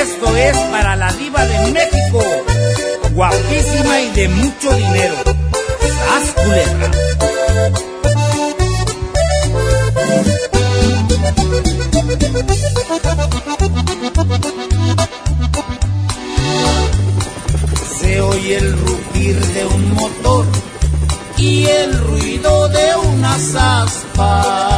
esto es para la diva de México, guapísima y de mucho dinero. ¡Sas culebra! Se oye el rugir de un motor y el ruido de unas aspas.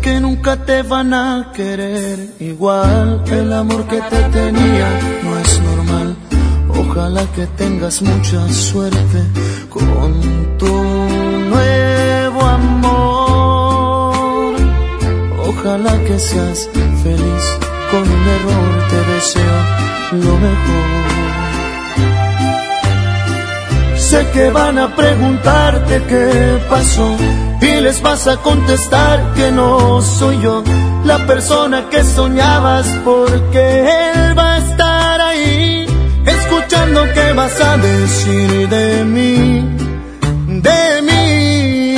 Que nunca te van a querer igual el amor que te tenía no es normal. Ojalá que tengas mucha suerte con tu nuevo amor. Ojalá que seas feliz con error, te deseo lo mejor. Sé que van a preguntarte qué pasó y les vas a contestar que no soy yo la persona que soñabas porque él va a estar ahí escuchando qué vas a decir de mí, de mí.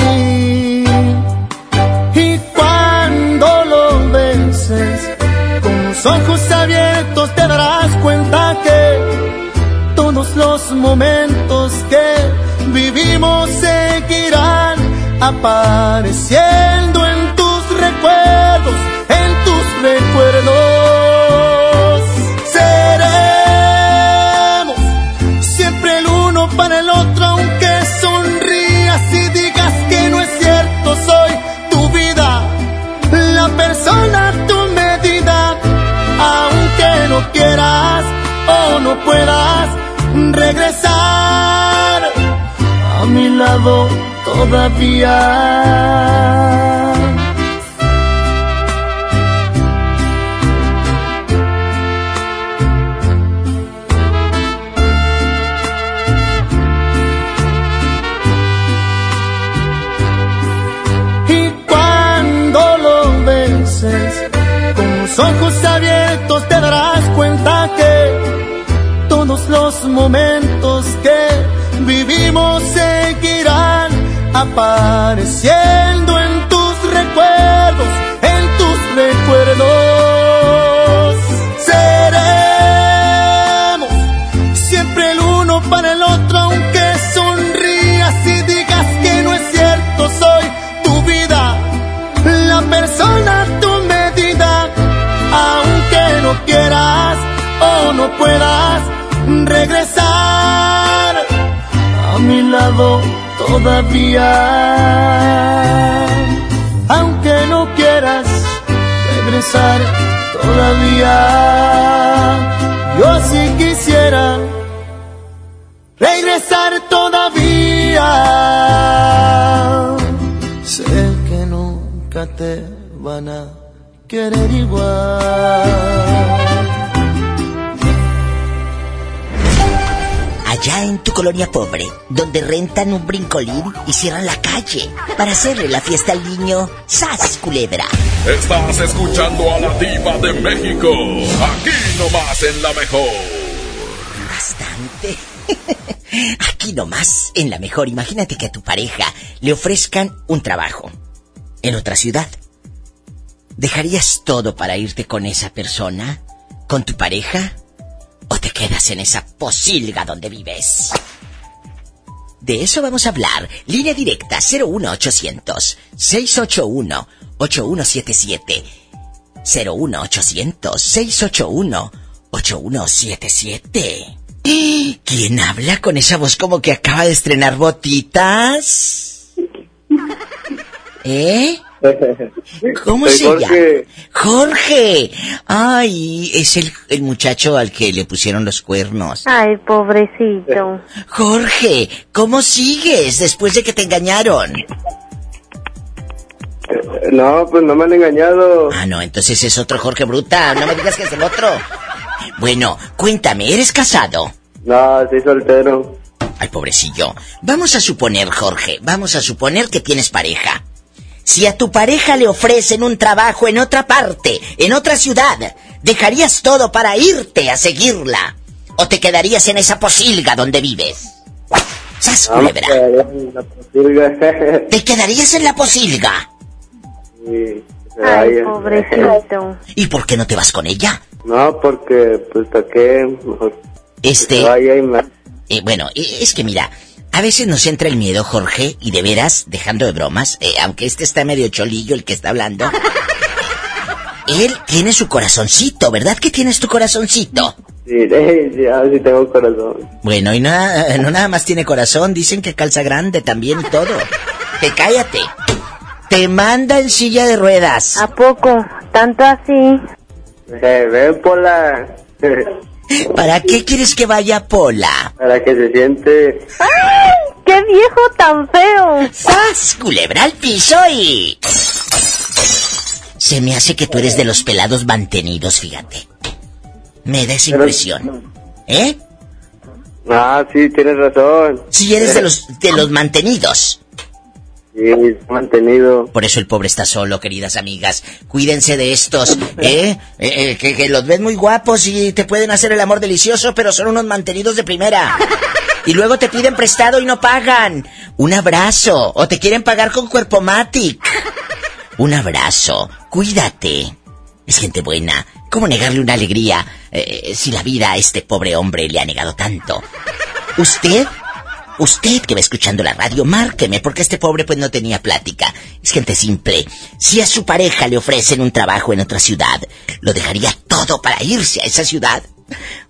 Y cuando lo beses con los ojos abiertos te darás cuenta que todos los momentos apareciendo en tus recuerdos, en tus recuerdos. Seremos siempre el uno para el otro, aunque sonrías y digas que no es cierto, soy tu vida, la persona tu medida, aunque no quieras o no puedas regresar a mi lado todavía. Y cuando lo beses con los ojos abiertos te darás cuenta que todos los momentos que vivimos apareciendo en tus recuerdos, en tus recuerdos. Seremos siempre el uno para el otro, aunque sonrías y digas que no es cierto, soy tu vida, la persona tu medida, aunque no quieras o no puedas regresar a mi lado todavía. Aunque no quieras regresar todavía, yo sí quisiera regresar todavía. Sé que nunca te van a querer igual. Allá en tu colonia pobre, donde rentan un brincolín y cierran la calle para hacerle la fiesta al niño, ¡sas, culebra! Estás escuchando a la diva de México. Aquí nomás en la mejor. Bastante. Aquí nomás, en la mejor, imagínate que a tu pareja le ofrezcan un trabajo en otra ciudad. ¿Dejarías todo para irte con esa persona? ¿Con tu pareja? ¿O te quedas en esa posilga donde vives? De eso vamos a hablar. Línea directa 01800 681 8177. 01800 681 8177. ¿Quién habla con esa voz como que acaba de estrenar botitas? ¿Eh? ¿Cómo se llama? Jorge. Ay, es el, el, muchacho al que le pusieron los cuernos. Ay, pobrecito. Jorge, ¿cómo sigues después de que te engañaron? No, pues no me han engañado. Ah, no, entonces es otro Jorge Bruta. No me digas que es el otro. Bueno, cuéntame, ¿eres casado? No, soy soltero. Ay, pobrecillo. Vamos a suponer, Jorge, vamos a suponer que tienes pareja. Si a tu pareja le ofrecen un trabajo en otra parte, en otra ciudad, ¿dejarías todo para irte a seguirla? ¿O te quedarías en esa posilga donde vives? ¡Sas, culebra! ¿Te quedarías en la posilga? Sí. Ay, pobrecito. ¿Y por qué no te vas con ella? No, porque, pues, ¿para qué? Mejor Este... Vaya y más. Eh, bueno, eh, es que mira, a veces nos entra el miedo, Jorge, y de veras, dejando de bromas, eh, aunque este está medio cholillo el que está hablando. Él tiene su corazoncito, ¿verdad que tienes tu corazoncito? Sí, ya, sí tengo corazón. Bueno, y nada, no nada más tiene corazón, dicen que calza grande también y todo. Te cállate. Te manda en silla de ruedas. ¿A poco? ¿Tanto así? Eh, ven, Pola. ¿Para qué quieres que vaya Pola? Para que se siente... ¡Ay! ¡Qué viejo tan feo! ¡Sas! Culebra al piso y... Se me hace que tú eres de los pelados mantenidos, fíjate. Me da esa impresión. ¿Eh? Ah, sí, tienes razón. Si eres de los, de los mantenidos. Sí, mantenido. Por eso el pobre está solo, queridas amigas. Cuídense de estos, ¿eh? eh, eh que, los ves muy guapos y te pueden hacer el amor delicioso, pero son unos mantenidos de primera. Y luego te piden prestado y no pagan. Un abrazo. O te quieren pagar con cuerpo matic. Un abrazo. Cuídate. Es gente buena. ¿Cómo negarle una alegría eh, si la vida a este pobre hombre le ha negado tanto? Usted Usted que va escuchando la radio, márqueme, porque este pobre pues no tenía plática. Es gente simple. Si a su pareja le ofrecen un trabajo en otra ciudad, ¿lo dejaría todo para irse a esa ciudad?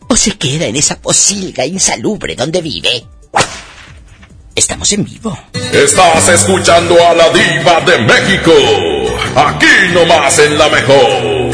¿O se queda en esa posilga insalubre donde vive? Estamos en vivo. Estás escuchando a la diva de México. Aquí nomás en la mejor.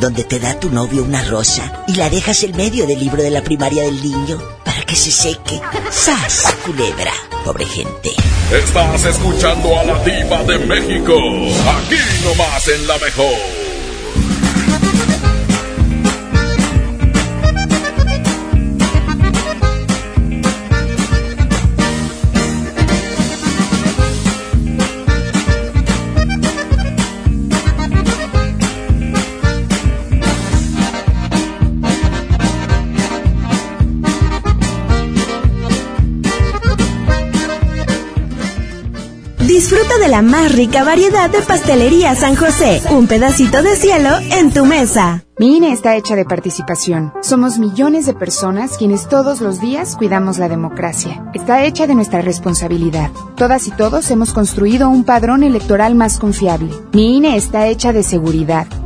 donde te da tu novio una rosa y la dejas en medio del libro de la primaria del niño para que se seque. ¡Sas, culebra! Pobre gente. Estás escuchando a la diva de México. Aquí nomás en la mejor. Disfruta de la más rica variedad de pastelería San José. Un pedacito de cielo en tu mesa. Mi INE está hecha de participación. Somos millones de personas quienes todos los días cuidamos la democracia. Está hecha de nuestra responsabilidad. Todas y todos hemos construido un padrón electoral más confiable. Mi INE está hecha de seguridad.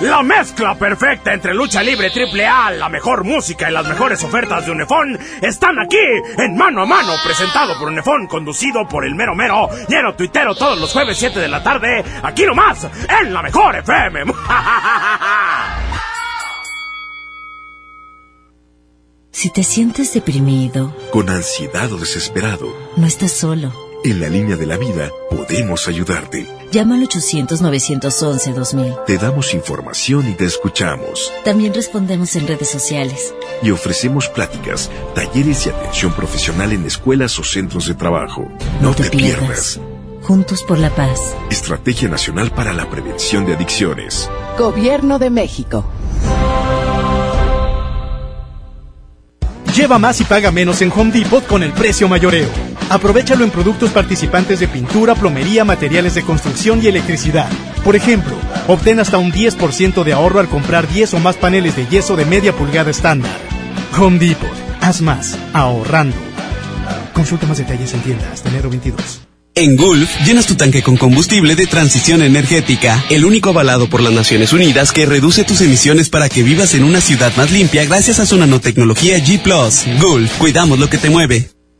La mezcla perfecta entre lucha libre triple A, la mejor música y las mejores ofertas de Unefón están aquí en Mano a Mano, presentado por Unefón, conducido por el mero mero, lleno tuitero todos los jueves 7 de la tarde, aquí nomás, en la mejor FM. Si te sientes deprimido, con ansiedad o desesperado, no estás solo. En la línea de la vida podemos ayudarte. Llama al 800-911-2000. Te damos información y te escuchamos. También respondemos en redes sociales. Y ofrecemos pláticas, talleres y atención profesional en escuelas o centros de trabajo. No, te, pierdas. Juntos por la paz. Estrategia Nacional para la Prevención de Adicciones. Gobierno de México. Lleva más y paga menos en Home Depot con el precio mayoreo. Aprovechalo en productos participantes de pintura, plomería, materiales de construcción y electricidad. Por ejemplo, obtén hasta un 10% de ahorro al comprar 10 o más paneles de yeso de media pulgada estándar. Home Depot. Haz más, ahorrando. Consulta más detalles en tienda hasta enero 22. En Gulf, llenas tu tanque con combustible de transición energética, el único avalado por las Naciones Unidas que reduce tus emisiones para que vivas en una ciudad más limpia gracias a su nanotecnología G ⁇ Gulf, cuidamos lo que te mueve.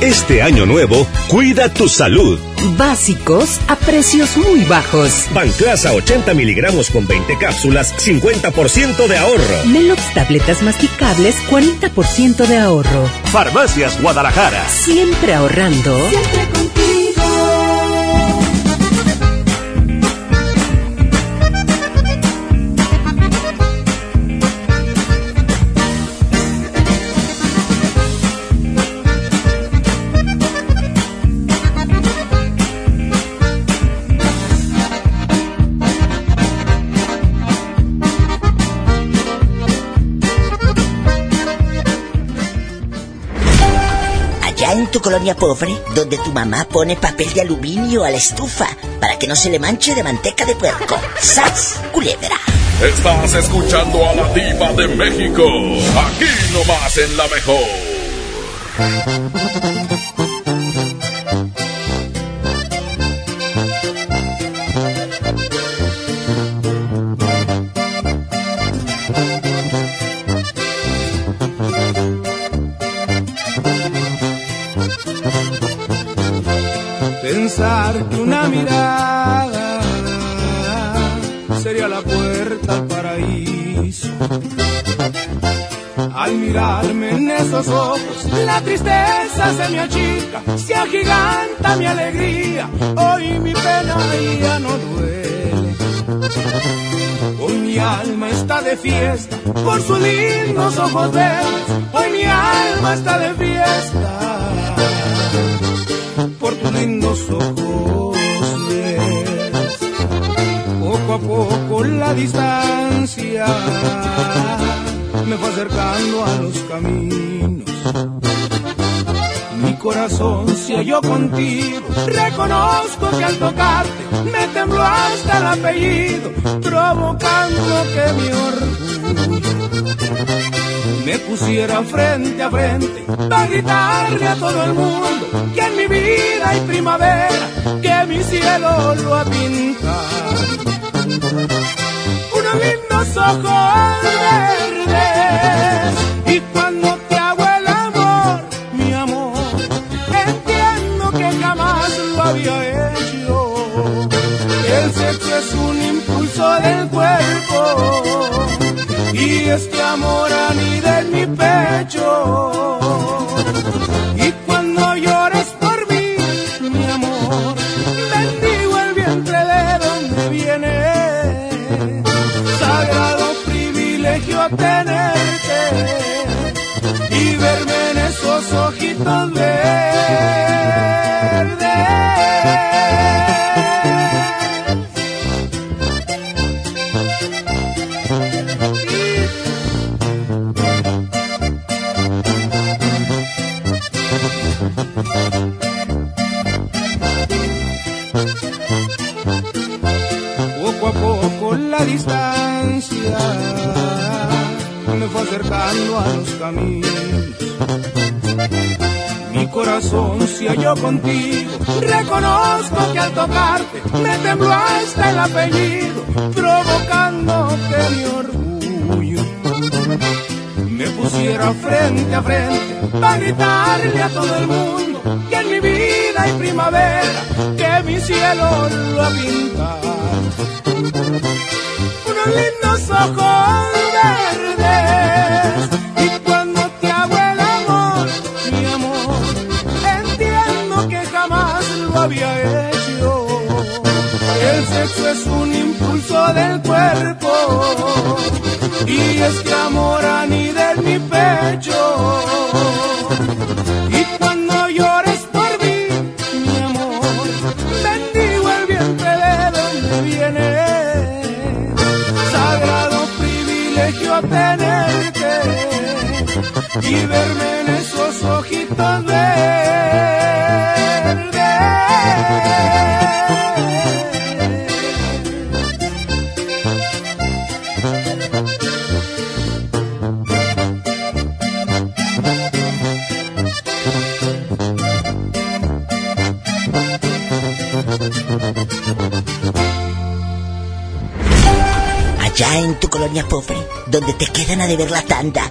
Este año nuevo, cuida tu salud. Básicos a precios muy bajos. Banclasa 80 miligramos con 20 cápsulas, 50% de ahorro. Melox tabletas masticables, 40% de ahorro. Farmacias Guadalajara. Siempre ahorrando. Siempre contigo. Tu colonia pobre, donde tu mamá pone papel de aluminio a la estufa para que no se le manche de manteca de puerco. ¡Sas, culebra! Estás escuchando a la diva de México, aquí nomás en la mejor. Mirarme en esos ojos, la tristeza se me achica, se agiganta mi alegría, hoy mi pena ya no duele. Hoy mi alma está de fiesta por sus lindos ojos verdes, hoy mi alma está de fiesta por tus lindos ojos verdes. Poco a poco la distancia me fue acercando a los caminos. Mi corazón se halló contigo, reconozco que al tocarte me tembló hasta el apellido, provocando que mi orgullo me pusiera frente a frente para gritarle a todo el mundo que en mi vida hay primavera, que mi cielo lo ha pintado. Unos lindos ojos verdes y cuando te hago el amor, mi amor, entiendo que jamás lo había hecho. El sexo es un impulso del cuerpo y este amor anida en mi pecho. Me tembló hasta el apellido, provocando que mi orgullo me pusiera frente a frente para gritarle a todo el mundo que en mi vida hay primavera, que mi cielo lo ha pintado. Unos lindos ojos y verme en esos ojitos Allá en tu colonia pobre, donde te quedan a deber la tanda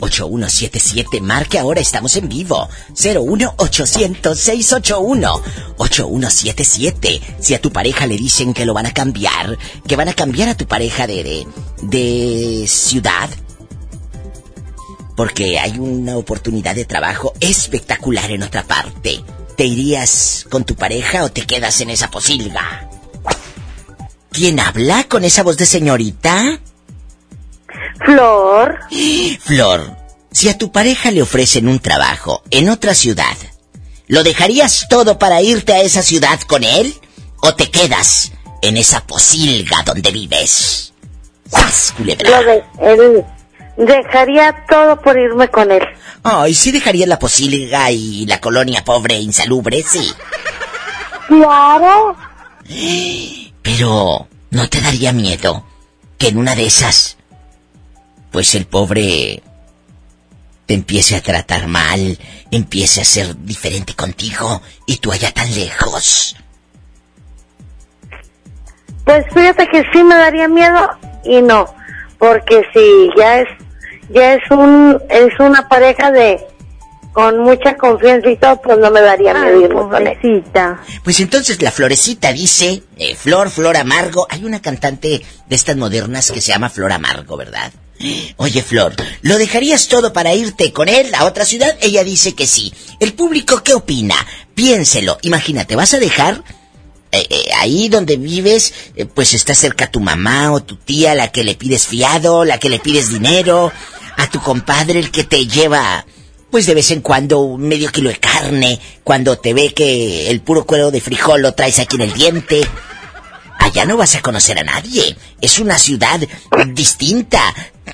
8177. Marque ahora, estamos en vivo. 01800 681 8177. Si a tu pareja le dicen que lo van a cambiar, que van a cambiar a tu pareja de, de, de ciudad, porque hay una oportunidad de trabajo espectacular en otra parte. ¿Te irías con tu pareja o te quedas en esa posilga? ¿Quién habla con esa voz de señorita? Flor. Flor, si a tu pareja le ofrecen un trabajo en otra ciudad, ¿lo dejarías todo para irte a esa ciudad con él? ¿O te quedas en esa posilga donde vives? ¡Sas, culebra! Lo de, él dejaría todo por irme con él. Ay, sí dejaría la posilga y la colonia pobre e insalubre, sí. Claro. Pero, ¿no te daría miedo que en una de esas, pues el pobre te empiece a tratar mal, empiece a ser diferente contigo y tú allá tan lejos? Pues fíjate que sí me daría miedo y no, porque si ya es ya es un es una pareja de con mucha confianza y todo, pues no me daría miedo irme con él. Pues entonces la florecita dice, eh, Flor, Flor Amargo. Hay una cantante de estas modernas que se llama Flor Amargo, ¿verdad? Oye, Flor, ¿lo dejarías todo para irte con él a otra ciudad? Ella dice que sí. ¿El público qué opina? Piénselo. Imagínate, ¿vas a dejar eh, eh, ahí donde vives, eh, pues está cerca tu mamá o tu tía, la que le pides fiado, la que le pides dinero, a tu compadre el que te lleva, pues de vez en cuando un medio kilo de carne, cuando te ve que el puro cuero de frijol lo traes aquí en el diente. Allá no vas a conocer a nadie. Es una ciudad distinta.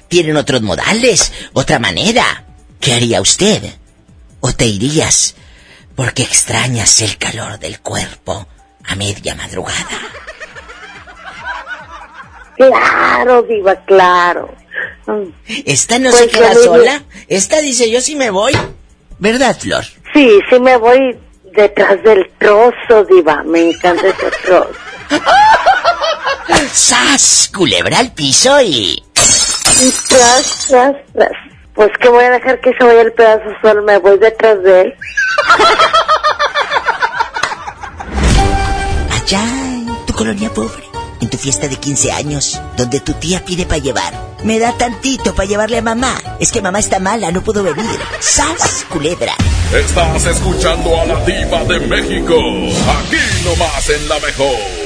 Tienen otros modales, otra manera. ¿Qué haría usted? ¿O te irías porque extrañas el calor del cuerpo a media madrugada? Claro, diva, claro. ¿Esta no Pues se queda digo- sola? Esta dice yo sí me voy. ¿Verdad, Flor? Sí, sí me voy detrás del trozo, diva. Me encanta ese trozo. ¡Sas! Culebra al piso y... Tras, tras, tras. Pues que voy a dejar que se vaya el pedazo solo, me voy detrás de él. Allá en tu colonia pobre, en tu fiesta de 15 años, donde tu tía pide para llevar. Me da tantito para llevarle a mamá. Es que mamá está mala, no puedo venir. ¡Sas! Culebra. Estás escuchando a la diva de México. Aquí nomás en la mejor.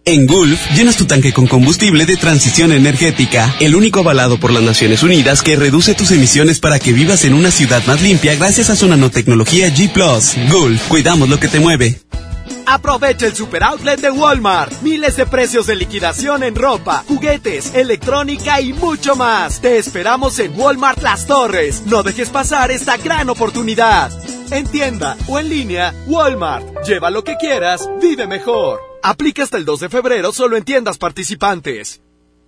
En Gulf, llenas tu tanque con combustible de transición energética, el único avalado por las Naciones Unidas que reduce tus emisiones para que vivas en una ciudad más limpia gracias a su nanotecnología G ⁇ Gulf, cuidamos lo que te mueve. Aprovecha el super outlet de Walmart. Miles de precios de liquidación en ropa, juguetes, electrónica y mucho más. Te esperamos en Walmart Las Torres. No dejes pasar esta gran oportunidad. En tienda o en línea, Walmart. Lleva lo que quieras, vive mejor. Aplica hasta el 2 de febrero solo en tiendas participantes.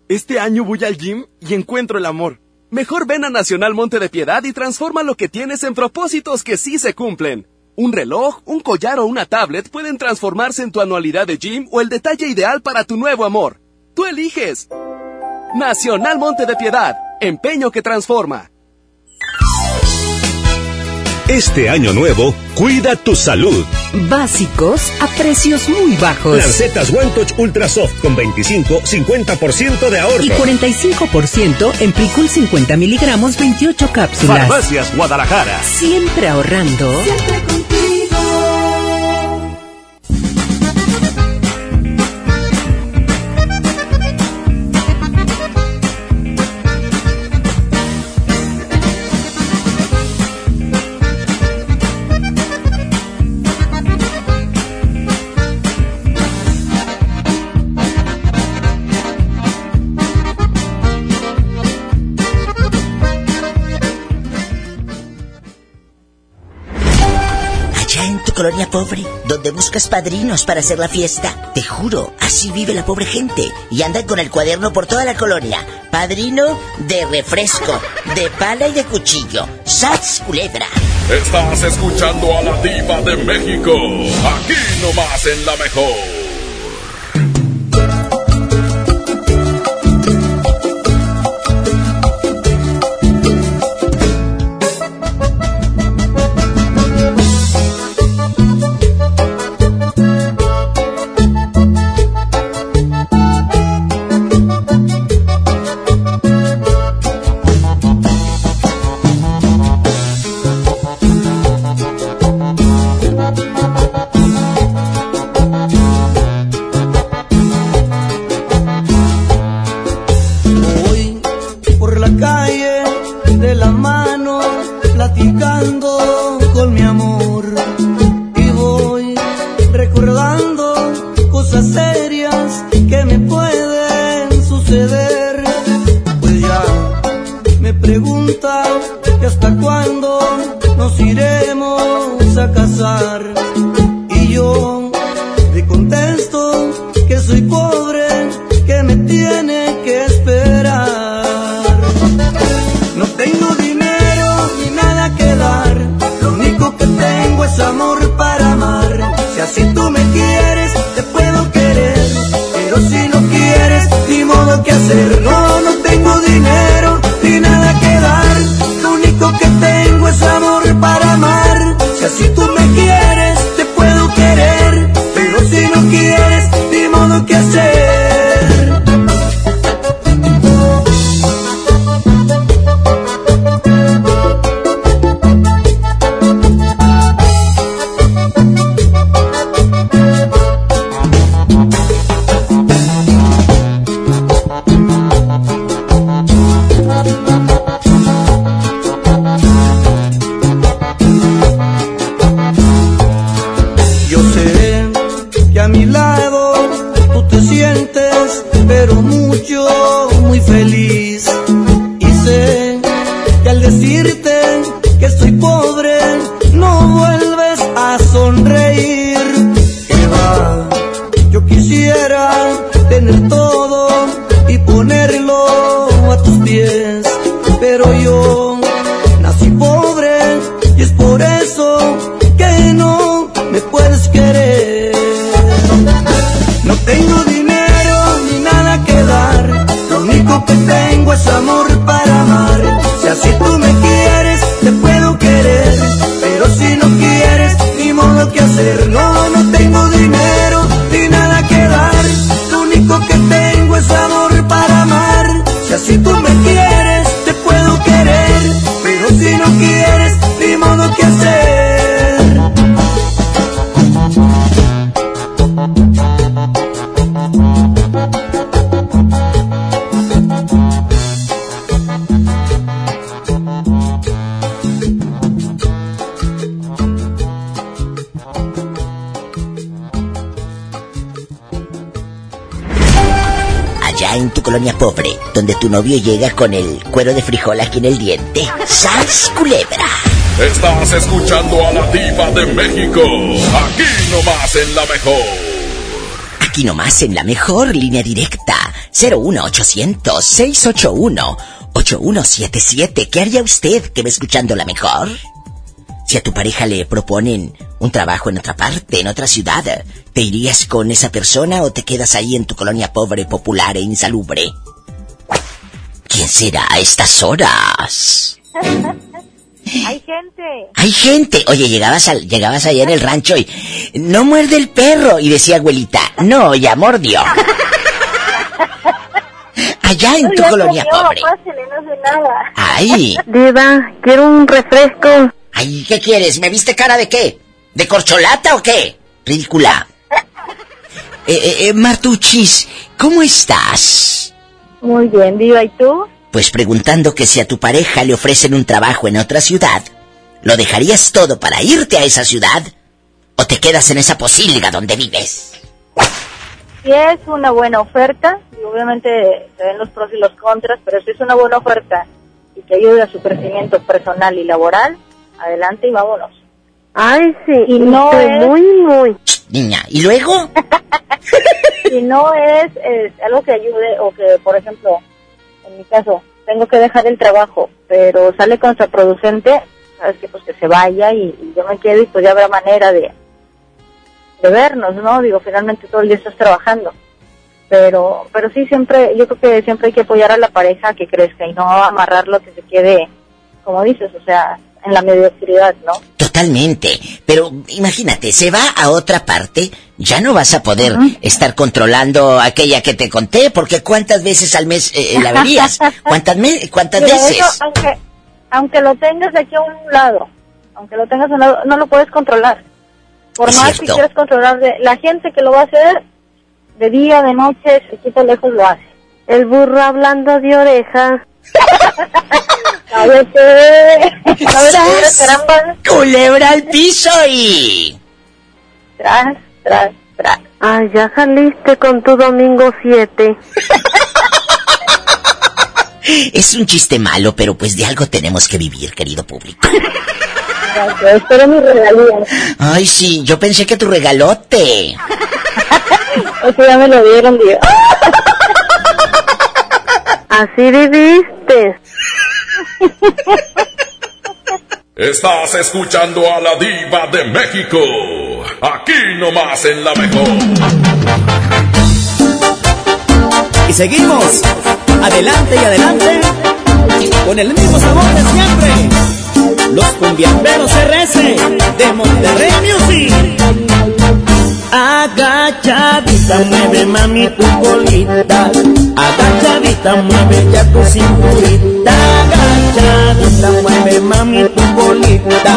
Este año voy al gym y encuentro el amor. Mejor ven a Nacional Monte de Piedad y transforma lo que tienes en propósitos que sí se cumplen. Un reloj, un collar o una tablet pueden transformarse en tu anualidad de gym o el detalle ideal para tu nuevo amor. Tú eliges. Nacional Monte de Piedad, empeño que transforma. Este año nuevo, cuida tu salud. Básicos a precios muy bajos. Lancetas One Touch Ultra Soft con 25, 50% de ahorro. Y 45% en Plicul 50 miligramos, 28 cápsulas. Farmacias Guadalajara. Siempre ahorrando. Siempre colonia pobre, donde buscas padrinos para hacer la fiesta. Te juro, así vive la pobre gente. Y andan con el cuaderno por toda la colonia. Padrino de refresco, de pala y de cuchillo. ¡Sats culebra! Estás escuchando a la diva de México. Aquí nomás en la mejor. Novio llega con el cuero de frijol aquí en el diente. ¡Sas, culebra! Estás escuchando a la diva de México. Aquí nomás en la mejor. Aquí nomás en la mejor línea directa. 01800 681 8177. ¿Qué haría usted que ve escuchando la mejor? Si a tu pareja le proponen un trabajo en otra parte, en otra ciudad, ¿te irías con esa persona o te quedas ahí en tu colonia pobre, popular e insalubre? ¿Quién será a estas horas? Hay gente. Hay gente. Oye, llegabas, al, llegabas allá en el rancho y no muerde el perro. Y decía abuelita, no, ya mordió. allá en tu colonia pobre. pásele, no sé nada. Ay. Diva, quiero un refresco. Ay, ¿qué quieres? ¿Me viste cara de qué? ¿De corcholata o qué? Ridícula. Eh, eh, eh, Martuchis, ¿cómo estás? Muy bien, Diva, ¿y tú? Pues preguntando que si a tu pareja le ofrecen un trabajo en otra ciudad, ¿lo dejarías todo para irte a esa ciudad? ¿O te quedas en esa posilga donde vives? Si es una buena oferta, y obviamente se ven los pros y los contras, pero si es una buena oferta y que ayude a su crecimiento personal y laboral, adelante y vámonos. Ay, sí. Y no es- muy, muy. Niña, ¿y luego? Si no es, algo que ayude o que, por ejemplo, en mi caso, tengo que dejar el trabajo, pero sale contraproducente, sabes que pues que se vaya y, y yo me quedo y pues ya habrá manera de, de vernos, ¿no? Digo, finalmente todo el día estás trabajando. Pero, pero sí, siempre, yo creo que siempre hay que apoyar a la pareja que crezca y no amarrarlo que se quede, como dices, o sea, en la mediocridad, ¿no? Totalmente. Pero imagínate, se va a otra parte, ya no vas a poder estar controlando aquella que te conté, porque ¿cuántas veces al mes eh, la verías? ¿Cuántas, me- cuántas Mira, veces? eso, aunque, aunque lo tengas aquí a un lado, aunque lo tengas a un lado, no lo puedes controlar. Por Es más que cierto. quieras controlar, de, la gente que lo va a hacer, de día, de noche, se quita lejos, lo hace. El burro hablando de oreja. Qué, caramba. Culebra al piso y... Tras, tras, tras. Ay, ya saliste con tu domingo 7. Es un chiste malo, pero pues de algo tenemos que vivir, querido público. Gracias, espero mi regalía. Ay, sí, yo pensé que tu regalote. Eso ya me lo dieron, Dios. Así viviste. Estás escuchando a la diva de México. Aquí nomás en la mejor. Y seguimos, adelante y adelante, con el mismo sabor de siempre. Los cumbiamberos RS de Monterrey Music. Agachadita, mueve mami tu colita. Agachadita, mueve ya tu cinturita. Agachadita, mueve mami tu colita.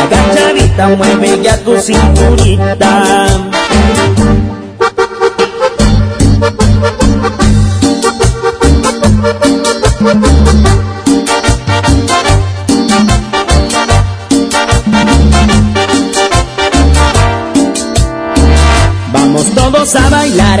Agachadita, mueve ya tu cinturita. Vamos todos a bailar,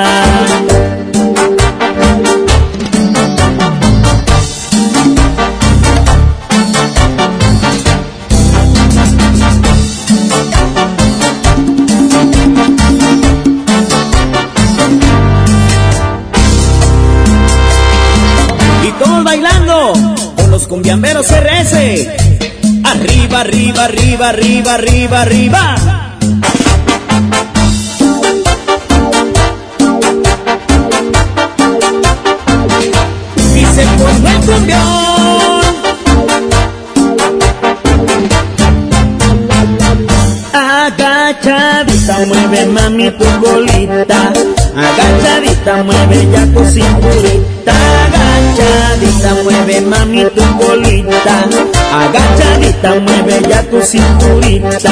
Cumbiamberos RS. Arriba, arriba, arriba, arriba, arriba, arriba. Y se puso el. Agachadita, mueve mami tu bolita. Agachadita, mueve ya tu cinturita. Bolita. Agachadita, mueve ya tu cinturita.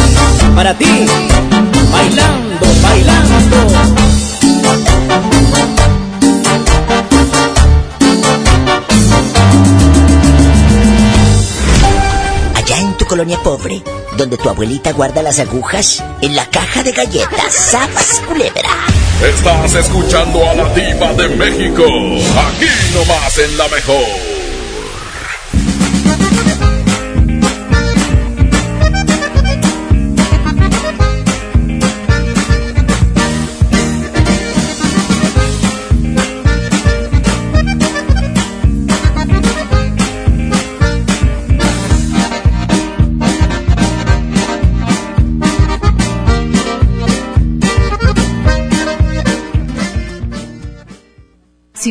para ti, bailando, bailando. colonia pobre, donde tu abuelita guarda las agujas en la caja de galletas. ¡Sabas, culebra! Estás escuchando a la diva de México, aquí nomás en la mejor.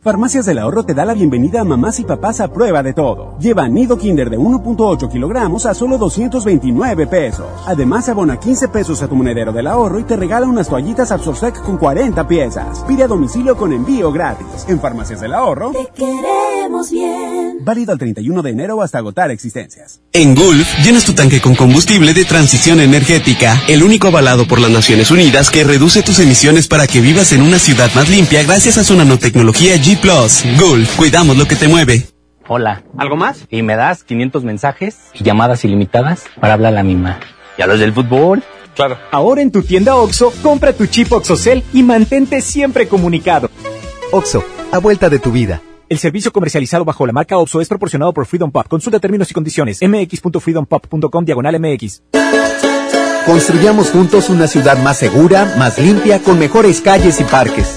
Farmacias del Ahorro te da la bienvenida a mamás y papás a prueba de todo. Lleva nido kinder de 1.8 kilogramos a solo 229 pesos. Además, abona 15 pesos a tu monedero del ahorro y te regala unas toallitas Absorsec con 40 piezas. Pide a domicilio con envío gratis. En Farmacias del Ahorro. Te queremos bien. Válido al 31 de enero hasta agotar existencias. En Gulf, llenas tu tanque con combustible de transición energética, el único avalado por las Naciones Unidas que reduce tus emisiones para que vivas en una ciudad más limpia gracias a su nanotecnología G Plus. Gulf, cuidamos lo que te mueve. Hola. ¿Algo más? Y me das 500 mensajes y llamadas ilimitadas para hablar a la misma. ¿Y a los del fútbol? Claro. Ahora en tu tienda OXO, compra tu chip OXOCEL y mantente siempre comunicado. OXO, a vuelta de tu vida. El servicio comercializado bajo la marca OXO es proporcionado por Freedom Pop. Consulta términos y condiciones. mx.freedompop.com diagonal mx. Construyamos juntos una ciudad más segura, más limpia, con mejores calles y parques.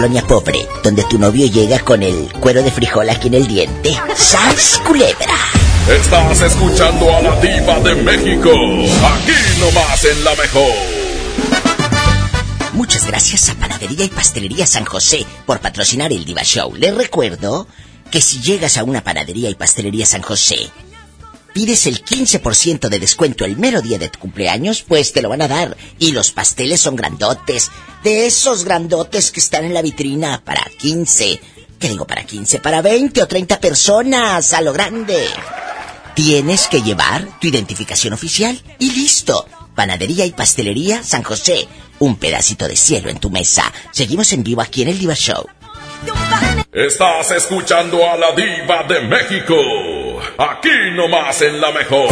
Colonia pobre, donde tu novio llega con el cuero de frijol aquí en el diente. ¡Sas, culebra! Estás escuchando a la diva de México, aquí nomás en la mejor. Muchas gracias a Panadería y Pastelería San José por patrocinar el Diva Show. Les recuerdo que si llegas a una panadería y pastelería San José pides el 15% de descuento el mero día de tu cumpleaños, pues te lo van a dar. Y los pasteles son grandotes. De esos grandotes que están en la vitrina para 15. ¿Qué digo para 15? Para 20 o 30 personas. A lo grande. tienes que llevar tu identificación oficial y listo. Panadería y pastelería San José. Un pedacito de cielo en tu mesa. Seguimos en vivo aquí en el Diva Show. Estás escuchando a la diva de México. Aquí nomás en la mejor.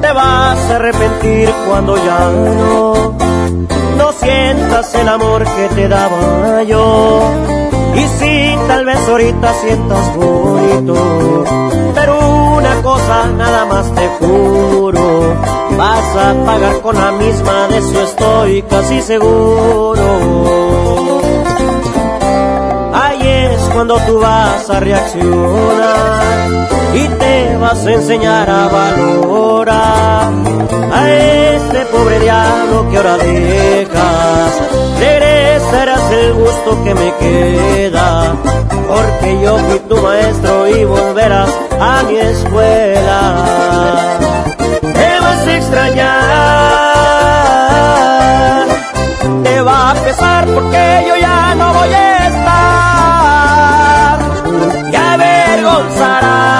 Te vas a arrepentir cuando ya no, no sientas el amor que te daba yo. Y si tal vez ahorita sientas bonito, pero una cosa nada más te juro, vas a pagar con la misma, de eso estoy casi seguro. Ahí es cuando tú vas a reaccionar y te vas a enseñar a valorar a este pobre diablo que ahora dejas. Regresarás el gusto que me queda, porque yo fui tu maestro y volverás a mi escuela. Te vas a extrañar, te va a pesar porque yo ya no voy a estar. Y avergonzarás,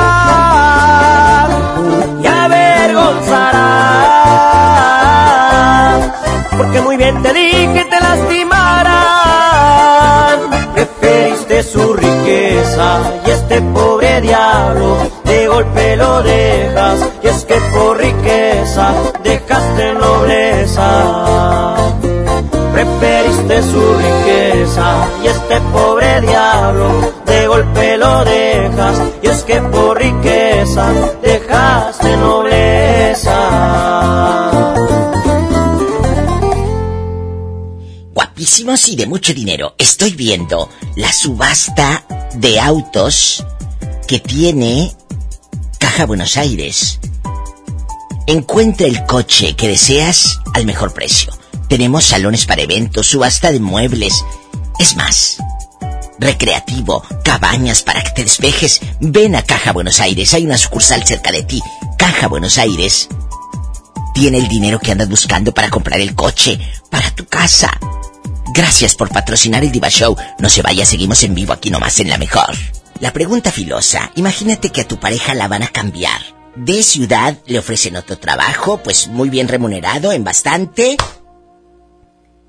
avergonzarás, porque muy bien te dije te lastimarán. Preferiste su riqueza y este pobre diablo de golpe lo dejas, y es que por riqueza dejaste nobleza. Preferiste su riqueza y este pobre diablo de golpe lo dejas, y es que por riqueza dejaste nobleza. Guapísimos y de mucho dinero. Estoy viendo la subasta de autos que tiene Caja Buenos Aires. Encuentra el coche que deseas al mejor precio. Tenemos salones para eventos, subasta de muebles. Es más, recreativo, cabañas para que te despejes. Ven a Caja Buenos Aires, hay una sucursal cerca de ti. Caja Buenos Aires tiene el dinero que andas buscando para comprar el coche, para tu casa. Gracias por patrocinar el Diva Show. No se vaya, seguimos en vivo aquí nomás en la mejor. La pregunta filosa, imagínate que a tu pareja la van a cambiar. De ciudad le ofrecen otro trabajo, pues muy bien remunerado, en bastante.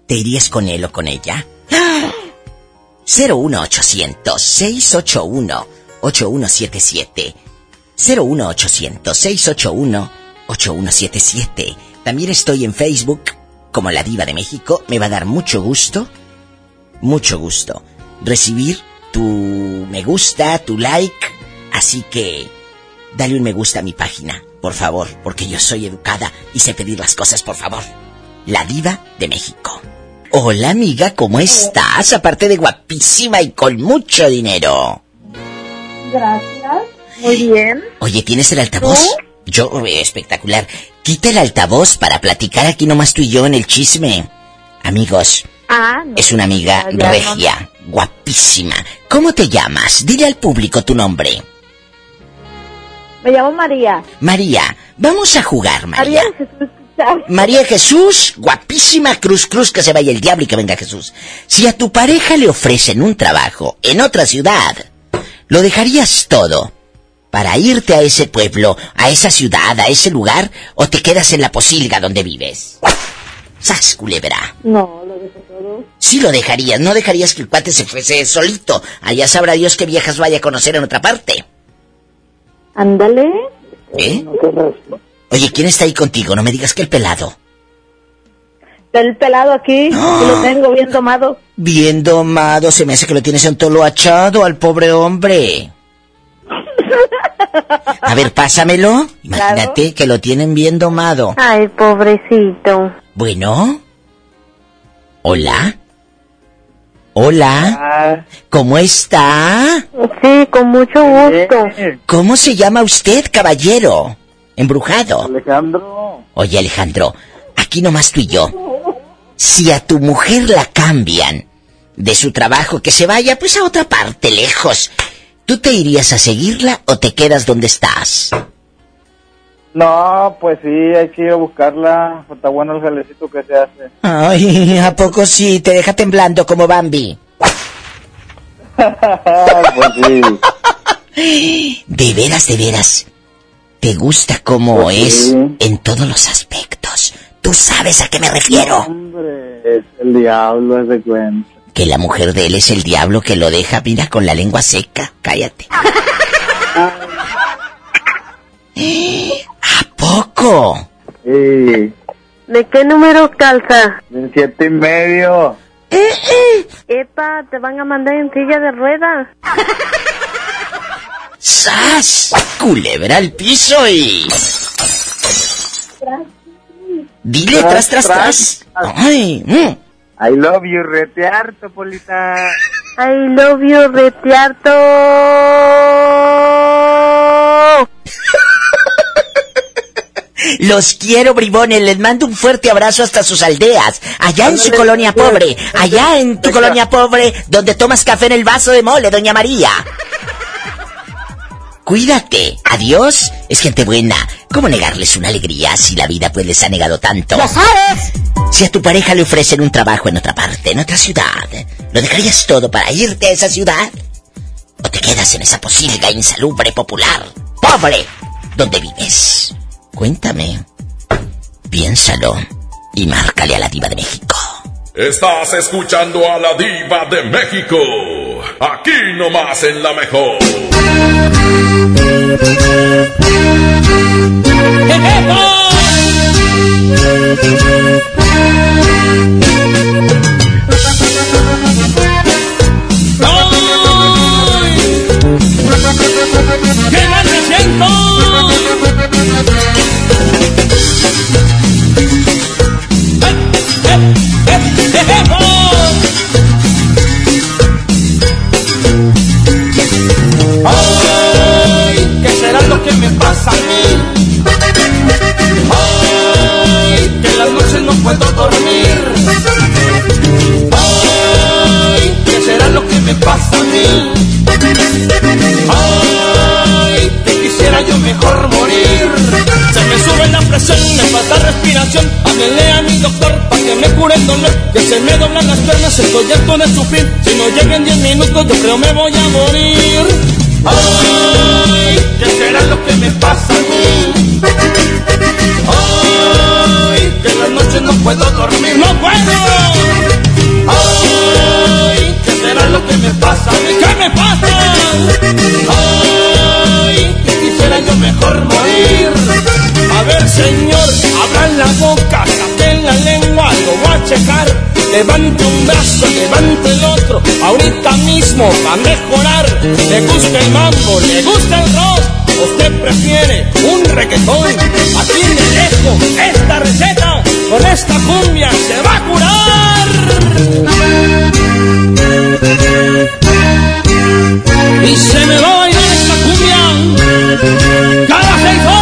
¿Te irías con él o con ella? 01800 681 8177 01800 681 8177 También estoy en Facebook como la diva de México. Me va a dar mucho gusto, mucho gusto recibir tu me gusta, tu like. Así que dale un me gusta a mi página, por favor, porque yo soy educada y sé pedir las cosas, por favor. La diva de México. Hola amiga, ¿cómo estás? Aparte de guapísima y con mucho dinero. Gracias. Muy bien. Oye, ¿tienes el altavoz? Yo, eh, espectacular. Quita el altavoz para platicar aquí nomás tú y yo en el chisme. Amigos, Ah, no. es una amiga regia, guapísima. ¿Cómo te llamas? Dile al público tu nombre. Me llamo María. María, vamos a jugar, María. María, Jesús María Jesús, guapísima Cruz Cruz, que se vaya el diablo y que venga Jesús. Si a tu pareja le ofrecen un trabajo en otra ciudad, ¿lo dejarías todo para irte a ese pueblo, a esa ciudad, a ese lugar, o te quedas en la posilga donde vives? ¡Sas, culebra! No, lo dejo todo. Sí lo dejarías, no dejarías que el cuate se fuese solito. Allá sabrá Dios qué viejas vaya a conocer en otra parte. Ándale. ¿Eh? Oye, ¿quién está ahí contigo? No me digas que el pelado. El pelado aquí, que lo tengo bien tomado. Bien domado, se me hace que lo tienes en tolo achado al pobre hombre. A ver, pásamelo. Imagínate que lo tienen bien domado. Ay, pobrecito. Bueno. Hola. Hola. ¿Cómo está? Sí, con mucho gusto. ¿Cómo se llama usted, caballero? Embrujado. Alejandro. Oye, Alejandro, aquí nomás tú y yo. Si a tu mujer la cambian de su trabajo, que se vaya pues a otra parte, lejos, ¿tú te irías a seguirla o te quedas donde estás? No, pues sí, hay que ir a buscarla. Está bueno el jalecito que se hace. Ay, ¿a poco sí? Te deja temblando como Bambi. pues sí. De veras, de veras. ¿Te gusta cómo Pues es sí. en todos los aspectos? ¿Tú sabes a qué me refiero? Hombre, es el diablo, es de cuenta. Que la mujer de él es el diablo que lo deja, mira, con la lengua seca. Cállate. ¿A poco? Sí, ¿De qué número calza? de siete y medio. Epa, te van a mandar en silla de ruedas. ¡Sas! Culebra al piso y... Dile, tras, tras, tras. Ay, mm. I love you, rete harto, Polita. I love you, retiarto. Los quiero, bribones. Les mando un fuerte abrazo hasta sus aldeas. Allá en su colonia pues. pobre. Allá en tu colonia pobre, donde tomas café en el vaso de mole, doña María. Cuídate. Adiós. Es gente buena. ¿Cómo negarles una alegría si la vida pues les ha negado tanto? ¡Ya sabes! Si a tu pareja le ofrecen un trabajo en otra parte, en otra ciudad, ¿lo dejarías todo para irte a esa ciudad? ¿O te quedas en esa posilga insalubre popular, pobre, donde vives? Cuéntame. Piénsalo y márcale a la diva de México. Estás escuchando a la diva de México. Aquí nomás en la mejor. ¡Qué respiración. Háblele a mi doctor para que me cure el dolor. Que se me doblan las piernas, estoy harto de sufrir. Si no llegan 10 minutos, yo creo me voy a morir. Ay, ¿qué será lo que me pasa a mí? Ay, que en las noches no puedo dormir. ¡No puedo! Ay, ¿qué será lo que me pasa? ¿Qué me pasa? Ay, que quisiera yo mejor morir. A ver, señor, abran la boca, saquen la lengua, lo voy a checar. Levante un brazo, levante el otro, ahorita mismo va a mejorar. Le gusta el mambo, le gusta el rock. Usted prefiere un reggaetón. Aquí le dejo esta receta. Con esta cumbia se va a curar. Y se me va a bailar esta cumbia cada seis horas.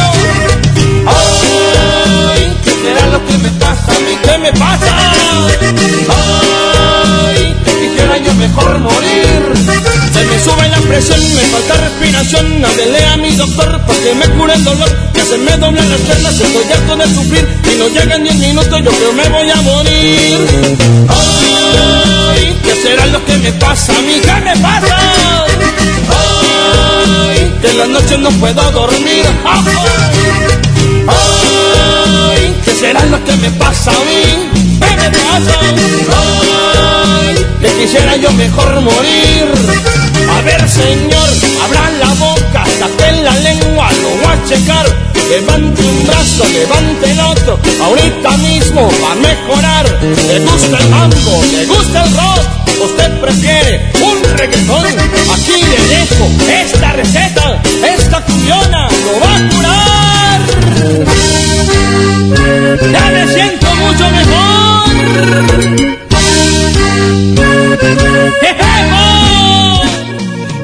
¿qué me pasa a mí? ¿Qué me pasa? Ay, quisiera yo mejor morir. Se me sube la presión, me falta respiración. Háblele a mi doctor para que me cure el dolor. Que se me doblan las piernas, estoy harto de sufrir. Y no llegan 10 minutos, yo creo me voy a morir. Ay, ¿qué será lo que me pasa a mí? ¿Qué me pasa? Ay, que en las noches no puedo dormir. Ay, ¿qué será lo que me pasa a mí? ¿Qué me pasa? Ay, que quisiera yo mejor morir. A ver, señor, abra la boca, saquen la lengua, lo voy a checar. Levante un brazo, levante el otro, ahorita mismo va a mejorar. Le gusta el mambo, le gusta el rock, usted prefiere un reggaetón. Aquí le dejo esta receta, esta cuyona lo va a curar. Ya me siento mucho mejor.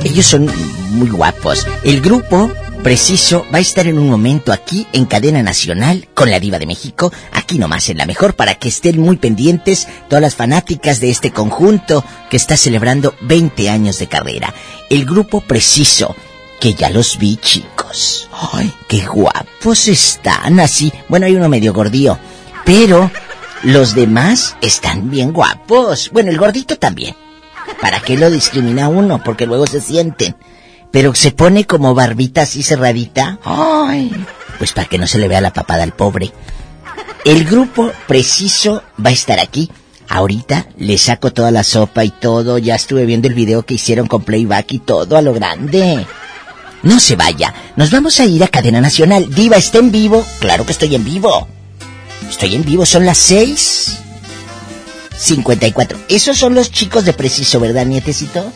Ellos son muy guapos. El grupo preciso va a estar en un momento aquí en cadena nacional con la diva de México, aquí nomás en la mejor para que estén muy pendientes todas las fanáticas de este conjunto que está celebrando 20 años de carrera. El grupo preciso, que ya los vi. Ay, qué guapos están así. Bueno, hay uno medio gordío, pero los demás están bien guapos. Bueno, el gordito también. ¿Para qué lo discrimina uno? Porque luego se sienten. Pero se pone como barbita así cerradita. Ay, pues para que no se le vea la papada al pobre. El grupo preciso va a estar aquí. Ahorita le saco toda la sopa y todo. Ya estuve viendo el video que hicieron con playback y todo a lo grande. No se vaya. Nos vamos a ir a Cadena Nacional. Diva, ¿está en vivo? Claro que estoy en vivo. Estoy en vivo, son las 6. 54. Esos son los chicos de preciso, ¿verdad, nietecito?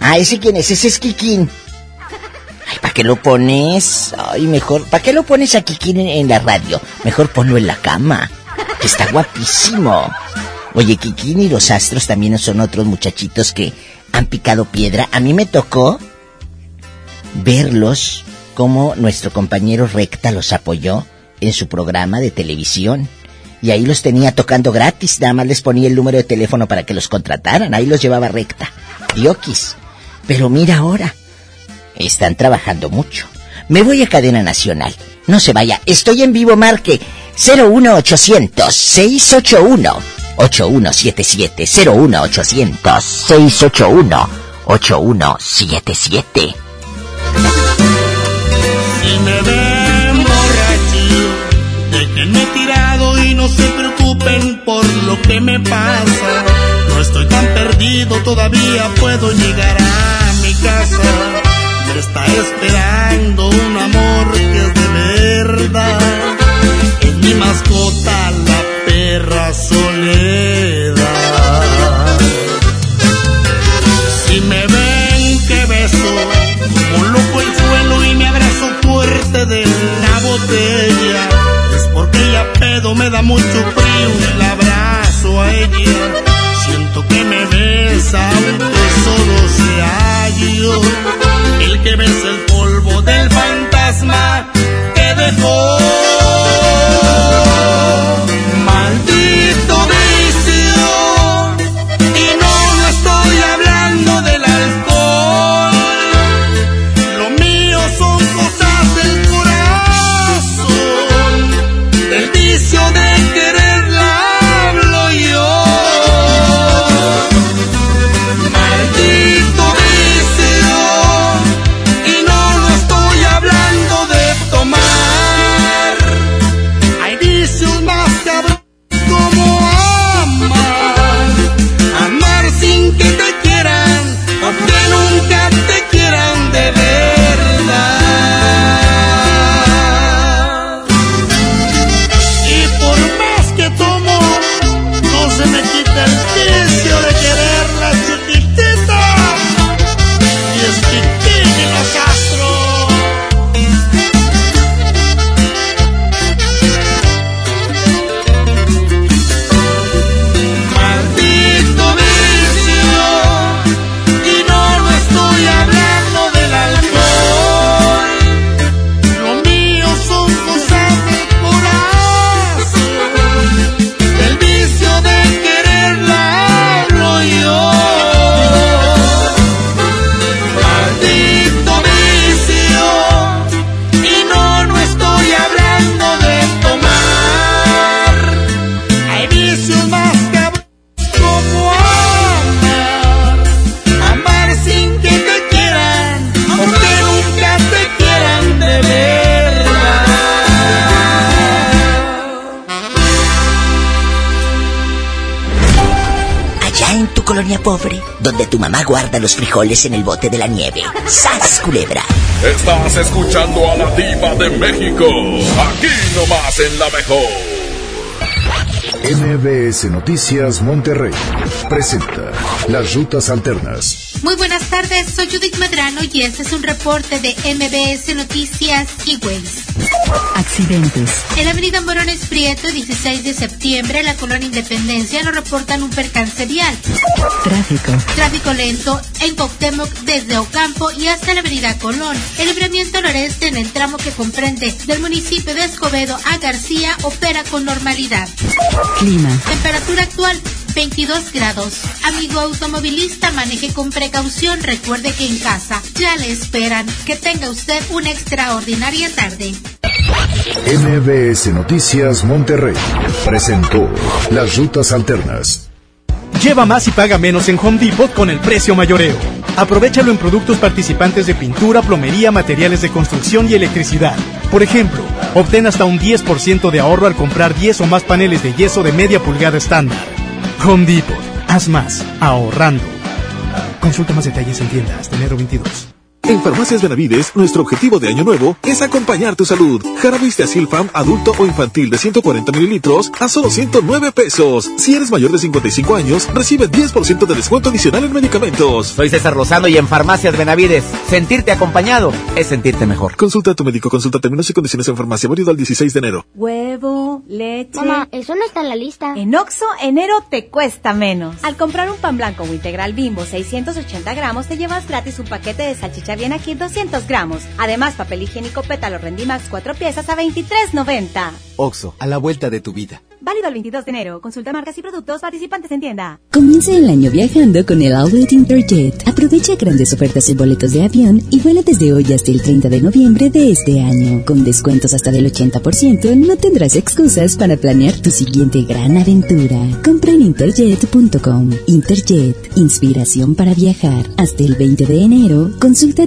Ah, ¿ese quién es? Ese es Kikín. Ay, ¿para qué lo pones? Ay, mejor, ¿para qué lo pones a Kikín en, en la radio? Mejor ponlo en la cama, que está guapísimo. Oye, Kikín y los astros también son otros muchachitos que han picado piedra. A mí me tocó verlos como nuestro compañero Recta los apoyó en su programa de televisión. Y ahí los tenía tocando gratis, nada más les ponía el número de teléfono para que los contrataran, ahí los llevaba Recta. Diokis. Pero mira ahora, están trabajando mucho. Me voy a cadena nacional. No se vaya, estoy en vivo, marque 01800 681 8177 01800 681 8177 Si me ven borracho, déjenme tirado y no se preocupen por lo que me pasa. No estoy tan perdido, todavía puedo llegar a mi casa. Me está esperando un amor que es de verdad. Es mi mascota, la perra soledad. Si me ven que beso como loco el suelo y me abrazo fuerte de la botella, es porque ella pedo me da mucho frío el abrazo a ella. Siento que me besa aunque solo sea yo, el que besa el pobre, donde tu mamá guarda los frijoles en el bote de la nieve. ¡Sas, culebra! Estás escuchando a la diva de México, aquí nomás en la mejor. MBS Noticias Monterrey presenta Las Rutas Alternas. Muy buenas tardes, soy Judith Medrano y este es un reporte de MBS Noticias y Ways. Accidentes. En la avenida Morones Prieto, 16 de septiembre, la colonia Independencia nos reportan un percance vial. Tráfico. Tráfico lento en Coctemoc desde Ocampo y hasta la avenida Colón. El libramiento noreste en el tramo que comprende del municipio de Escobedo a García opera con normalidad. Clima. Temperatura actual 22 grados. Amigo automovilista, maneje con precaución. Recuerde que en casa ya le esperan. Que tenga usted una extraordinaria tarde. MBS Noticias Monterrey presentó Las Rutas Alternas. Lleva más y paga menos en Home Depot con el precio mayoreo. Aprovechalo en productos participantes de pintura, plomería, materiales de construcción y electricidad. Por ejemplo, obtén hasta un 10% de ahorro al comprar 10 o más paneles de yeso de media pulgada estándar. Home Depot. Haz más, ahorrando. Consulta más detalles en tiendas enero 22. En Farmacias Benavides, nuestro objetivo de año nuevo es acompañar tu salud. Jarabis de Asilfam adulto o infantil de 140 mililitros a solo 109 pesos. Si eres mayor de 55 años, recibe 10% de descuento adicional en medicamentos. Soy César Lozano y en Farmacias Benavides, sentirte acompañado es sentirte mejor. Consulta a tu médico, consulta términos y condiciones en farmacia, válido al 16 de enero. Huevo, leche. Mamá, eso no está en la lista. En Oxo, enero te cuesta menos. Al comprar un pan blanco o integral bimbo 680 gramos, te llevas gratis un paquete de salchicha bien aquí 200 gramos. Además, papel higiénico pétalo Rendimax 4 piezas a 23.90. Oxo, a la vuelta de tu vida. Válido el 22 de enero. Consulta marcas y productos participantes en tienda. Comienza el año viajando con el Outlet Interjet. Aprovecha grandes ofertas y boletos de avión y vuela desde hoy hasta el 30 de noviembre de este año. Con descuentos hasta del 80%, no tendrás excusas para planear tu siguiente gran aventura. Compra en interjet.com. Interjet, inspiración para viajar. Hasta el 20 de enero, consulta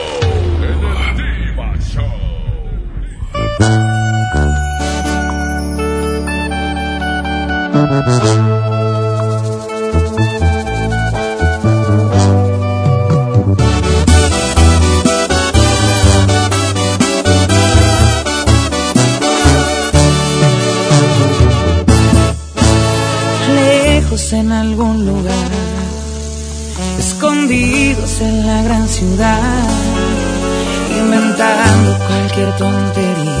En algún lugar, escondidos en la gran ciudad, inventando cualquier tontería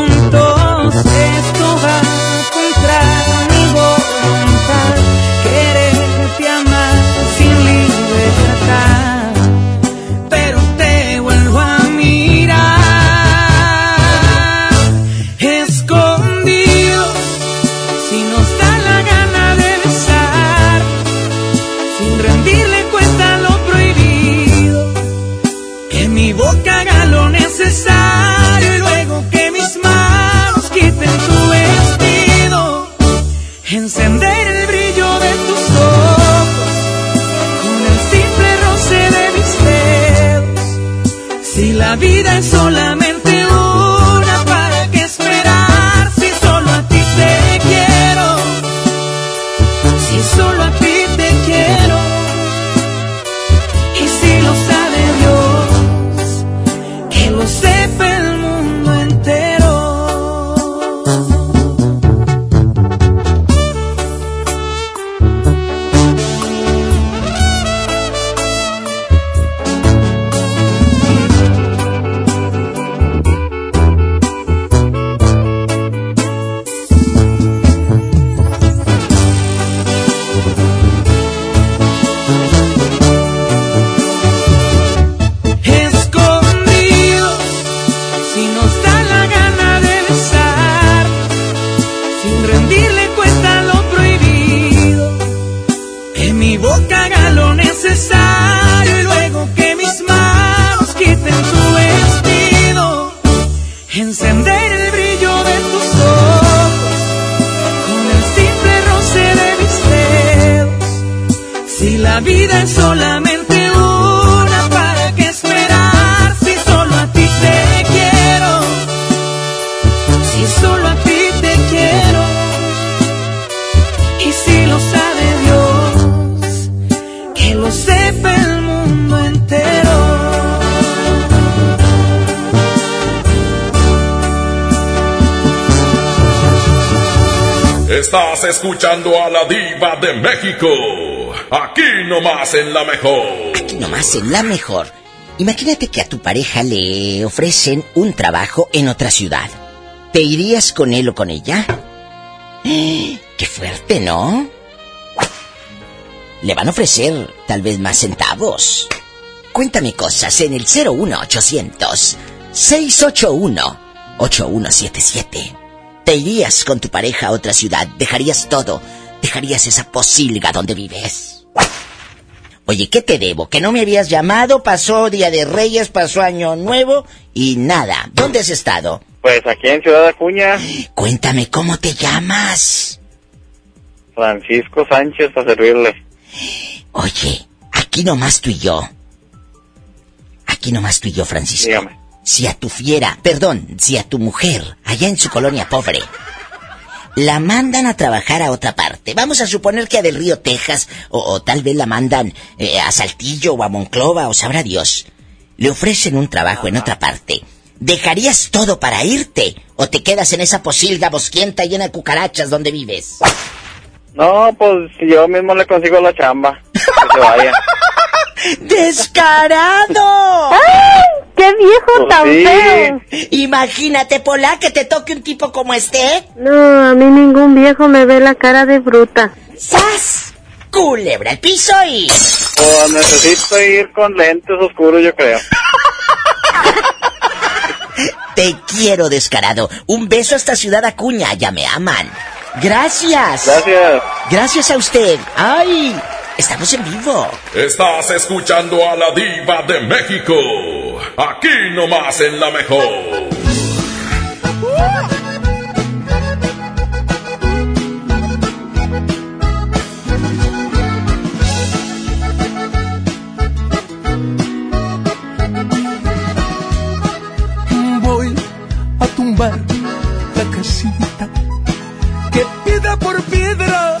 Escuchando a la diva de México. Aquí nomás en la mejor. Aquí nomás en la mejor. Imagínate que a tu pareja le ofrecen un trabajo en otra ciudad. ¿Te irías con él o con ella? Qué fuerte, ¿no? Le van a ofrecer tal vez más centavos. Cuéntame cosas en el 01800 681 8177. ¿Te irías con tu pareja a otra ciudad? ¿Dejarías todo? ¿Dejarías esa posilga donde vives? Oye, ¿qué te debo? ¿Que no me habías llamado? Pasó Día de Reyes, pasó Año Nuevo y nada. ¿Dónde has estado? Pues aquí en Ciudad Acuña, Cuéntame, ¿cómo te llamas? Francisco Sánchez a servirle. Oye, aquí nomás tú y yo. Aquí nomás tú y yo, Francisco. Dígame. Si a tu fiera, perdón, si a tu mujer, allá en su colonia pobre, la mandan a trabajar a otra parte. Vamos a suponer que a Del Río, Texas, o, o tal vez la mandan eh, a Saltillo o a Monclova, o sabrá Dios. Le ofrecen un trabajo en otra parte. ¿Dejarías todo para irte? ¿O te quedas en esa posilga bosquienta llena de cucarachas donde vives? No, pues yo mismo le consigo la chamba. Que se vaya. ¡Descarado! ¡Ay! ¡Qué viejo Pues tan sí. feo! Imagínate, Pola, que te toque un tipo como este. No, a mí ningún viejo me ve la cara de bruta. ¡Sas! culebra al piso y... Pues necesito ir con lentes oscuros, yo creo. Te quiero, descarado. Un beso hasta Ciudad Acuña, ya me aman. Gracias. Gracias. Gracias a usted. ¡Ay! Estamos en vivo. Estás escuchando a la diva de México. Aquí nomás en la mejor. Voy a tumbar la casita que piedra por piedra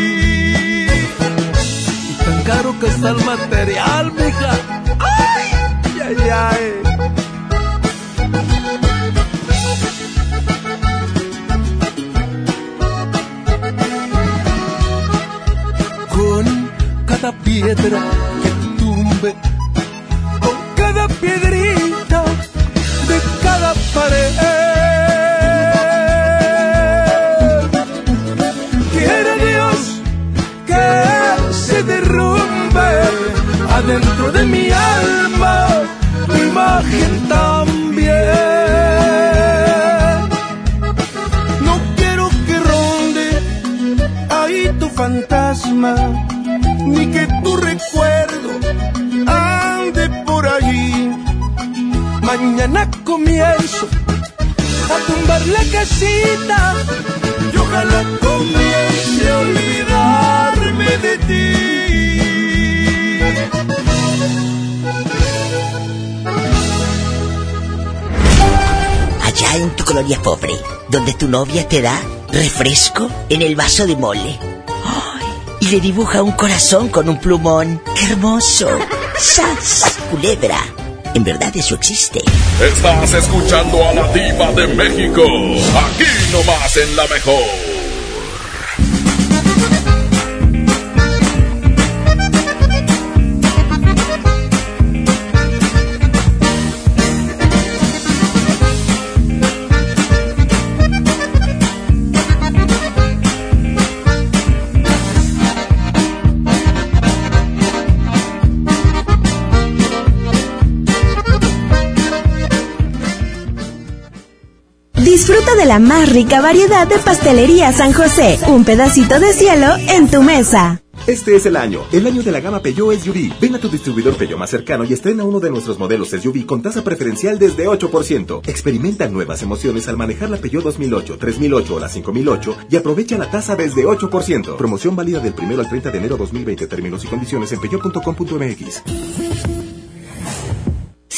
Caro que está el material, mija. Ay, ay, ay. Con cada piedra de mi alma tu imagen también. No quiero que ronde ahí tu fantasma, ni que tu recuerdo ande por allí. Mañana comienzo a tumbar la casita y ojalá comience colonia pobre, donde tu novia te da refresco en el vaso de mole. Y le dibuja un corazón con un plumón. ¡Qué hermoso! ¡Sas! Culebra. En verdad eso existe. Estás escuchando a la diva de México. Aquí nomás en la mejor. La más rica variedad de pastelería San José. Un pedacito de cielo en tu mesa. Este es el año, el año de la gama Peugeot SUV. Ven a tu distribuidor Peugeot más cercano y estrena uno de nuestros modelos SUV con tasa preferencial desde 8%. Experimenta nuevas emociones al manejar la Peugeot 2008, 3008 o la 5008 y aprovecha la tasa desde 8%. Promoción válida del 1 al 30 de enero 2020. Términos y condiciones en peugeot.com.mx.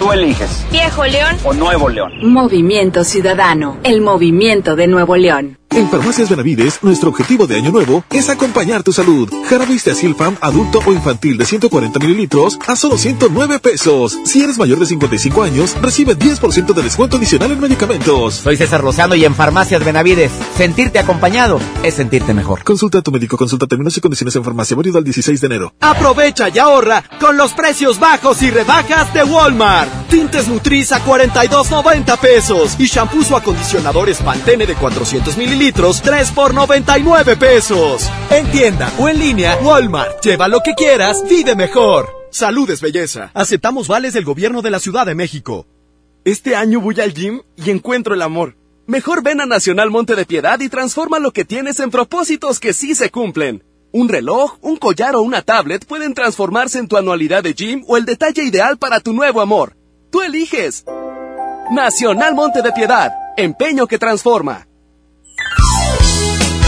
Tú eliges. Viejo León o Nuevo León. Movimiento Ciudadano, el movimiento de Nuevo León. En Farmacias Benavides, nuestro objetivo de año nuevo es acompañar tu salud. Jarabis de Asilfam adulto o infantil de 140 mililitros a solo 109 pesos. Si eres mayor de 55 años, recibe 10% de descuento adicional en medicamentos. Soy César Lozano y en Farmacias Benavides, sentirte acompañado es sentirte mejor. Consulta a tu médico, consulta términos y condiciones en farmacia, válido al 16 de enero. Aprovecha y ahorra con los precios bajos y rebajas de Walmart. Tintes Nutriza a 42.90 pesos y shampoo o acondicionadores Pantene de 400 mililitros litros, 3 por 99 pesos. En tienda o en línea, Walmart. Lleva lo que quieras, vive mejor. Salud es belleza. Aceptamos vales del gobierno de la Ciudad de México. Este año voy al gym y encuentro el amor. Mejor ven a Nacional Monte de Piedad y transforma lo que tienes en propósitos que sí se cumplen. Un reloj, un collar o una tablet pueden transformarse en tu anualidad de gym o el detalle ideal para tu nuevo amor. Tú eliges. Nacional Monte de Piedad. Empeño que transforma.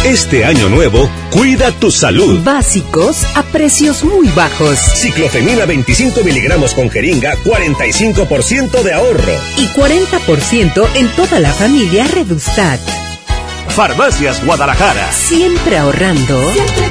Este año nuevo, cuida tu salud. Básicos a precios muy bajos. Ciclofemina 25 miligramos con jeringa, 45% de ahorro. Y 40% en toda la familia Redustat. Farmacias Guadalajara. Siempre ahorrando. Siempre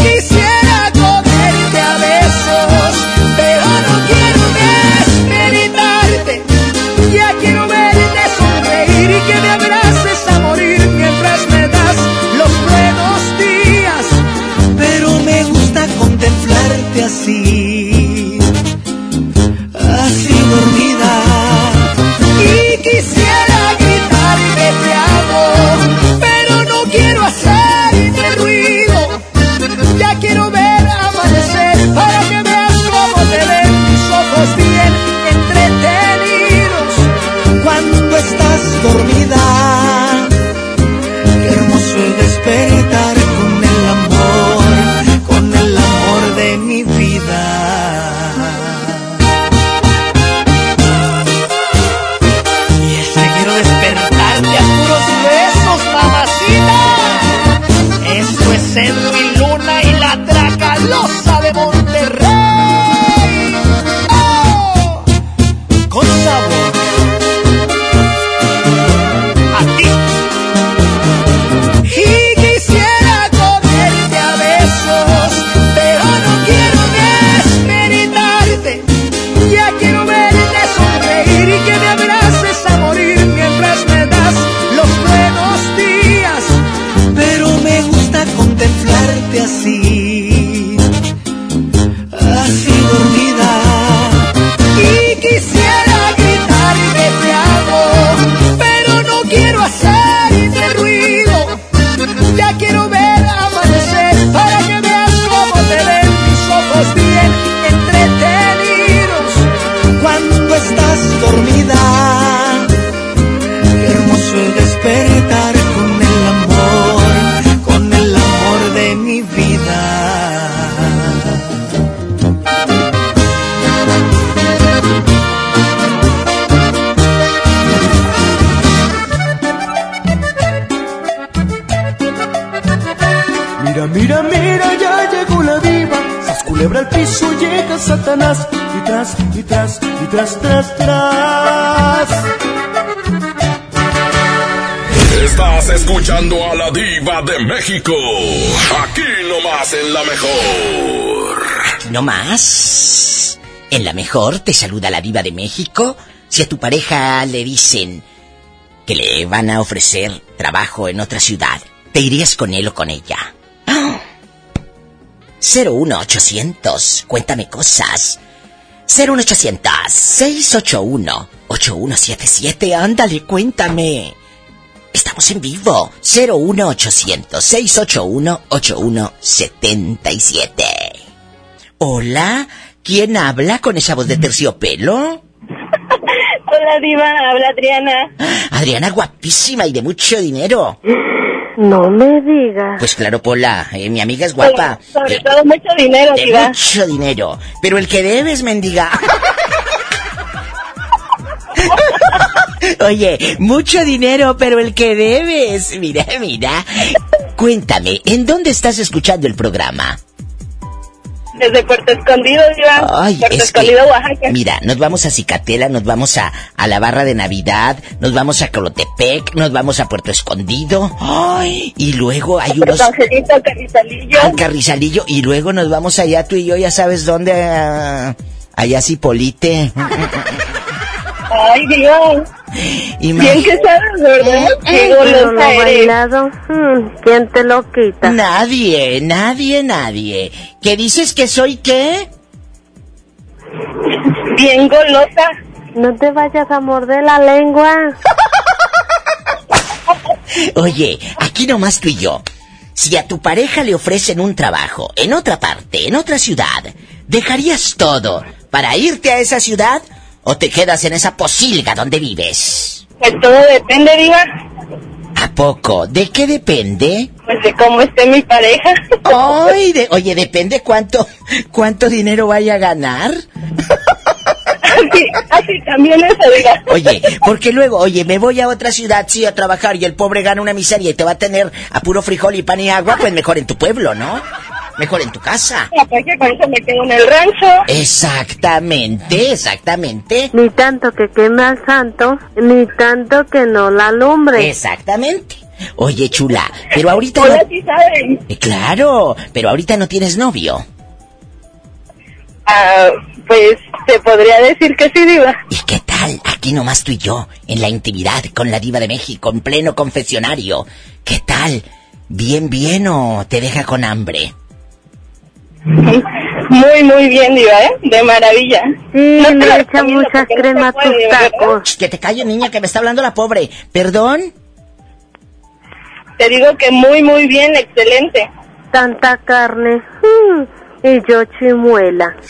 De México. Aquí nomás en la mejor. No más. En la mejor te saluda la diva de México. Si a tu pareja le dicen que le van a ofrecer trabajo en otra ciudad, ¿te irías con él o con ella? 01800, cuéntame cosas. 01800 681 8177, ándale, cuéntame. Estamos en vivo. 01800 681 8177. Hola, ¿quién habla con esa voz de terciopelo? Hola, Diva, habla Adriana. Adriana guapísima y de mucho dinero. No me digas. Pues claro, Pola, eh, mi amiga es guapa. Sobre Eh, todo mucho dinero, de Diva. mucho dinero. Pero el que debes, mendiga. Oye, mucho dinero, pero el que debes. Mira, mira. Cuéntame, ¿en dónde estás escuchando el programa? Desde Puerto Escondido. Ay, Puerto es que, Escondido, Oaxaca. mira, nos vamos a Cicatela, nos vamos a, a la barra de Navidad, nos vamos a Colotepec, nos vamos a Puerto Escondido. Ay, y luego hay unos... Angelito, Carrizalillo. al Carrizalillo y luego nos vamos allá tú y yo, ya sabes dónde, ah, allá a Cipolite. Ay. Y Bien que sabes, ¿verdad? Qué Pero lo bailado, mm, ¿quién te lo quita? Nadie, nadie, nadie. ¿Qué dices que soy qué? Bien golosa. No te vayas a morder la lengua. Oye, aquí nomás tú y yo. Si a tu pareja le ofrecen un trabajo en otra parte, en otra ciudad, ¿dejarías todo para irte a esa ciudad o te quedas en esa posilga donde vives? Pues todo depende, Diva. ¿A poco? ¿De qué depende? Pues de cómo esté mi pareja. Ay, de- oye, depende cuánto, cuánto dinero vaya a ganar. Así, así también eso, Diva. Oye, porque luego, oye, me voy a otra ciudad, sí, a trabajar y el pobre gana una miseria y te va a tener a puro frijol y pan y agua, pues mejor en tu pueblo, ¿no? Mejor en tu casa. Capaz que con eso me quedo en el rancho. Exactamente, exactamente. Ni tanto que queme al santo, ni tanto que no la alumbre. Exactamente. Oye, chula, pero ahorita Hola, no... sí saben. Eh, Claro, pero ahorita no tienes novio. Ah, pues se podría decir que sí, Diva. ¿Y qué tal? Aquí nomás tú y yo, en la intimidad con la diva de México, en pleno confesionario. ¿Qué tal? ¿Bien, bien o te deja con hambre? Muy, muy bien, Diva, ¿eh? De maravilla. Sí, No te le echa recomiendo mucha porque no crema a se puede, tus tacos. Que te calle, niña, que me está hablando la pobre. ¿Perdón? Te digo que muy, muy bien, excelente. Tanta carne. mm, y yo chimuela.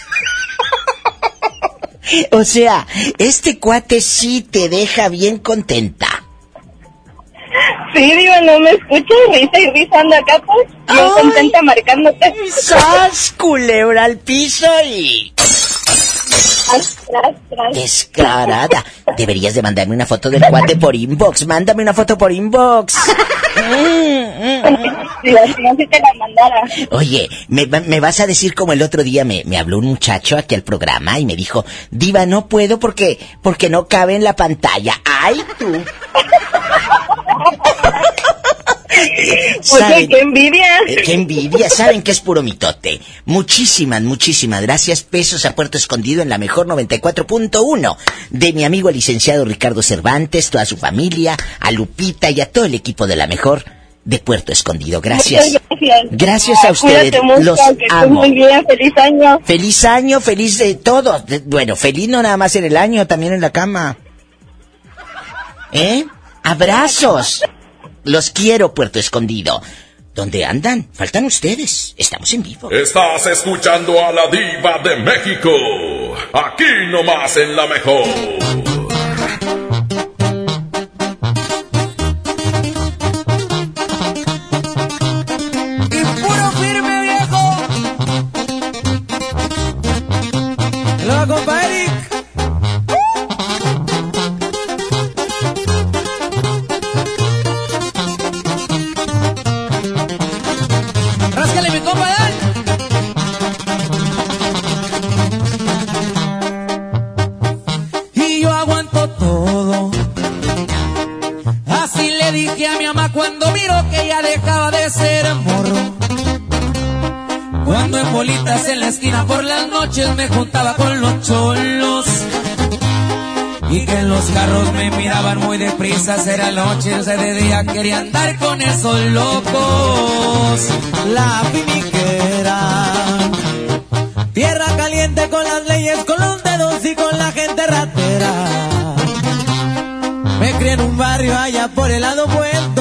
O sea, este cuate sí te deja bien contenta. Sí, Diva, no me escuchas, risa y risa anda acá, pues. Ay. contenta marcándote. ¡Sas, culebra al piso y... Tras, tras, tras. Descarada. Deberías de mandarme una foto del cuate por inbox. Mándame una foto por inbox. Oye, me, me vas a decir como el otro día me, me habló un muchacho aquí al programa y me dijo, Diva, no puedo porque, porque no cabe en la pantalla. ¡Ay, tú! Oye, qué envidia. Eh, ¡Qué envidia! Saben que es puro mitote. Muchísimas, muchísimas gracias. Pesos a Puerto Escondido en la mejor 94.1. De mi amigo el licenciado Ricardo Cervantes, toda su familia, a Lupita y a todo el equipo de la mejor de Puerto Escondido. Gracias. Gracias. Gracias a ustedes. Mucho, Los amo. muy bien, feliz año. Feliz año, feliz de todo. Bueno, feliz no nada más en el año, también en la cama. ¿Eh? Abrazos. Los quiero, Puerto Escondido. ¿Dónde andan? Faltan ustedes. Estamos en vivo. Estás escuchando a la diva de México. Aquí nomás en la mejor. Cuando miró que ya dejaba de ser morro. Cuando en bolitas en la esquina por las noches me juntaba con los cholos. Y que en los carros me miraban muy deprisa, era noche, se de día quería andar con esos locos. La finiquera. Tierra caliente con las leyes, con los dedos y con la gente ratera. Me crié en un barrio allá por el lado donde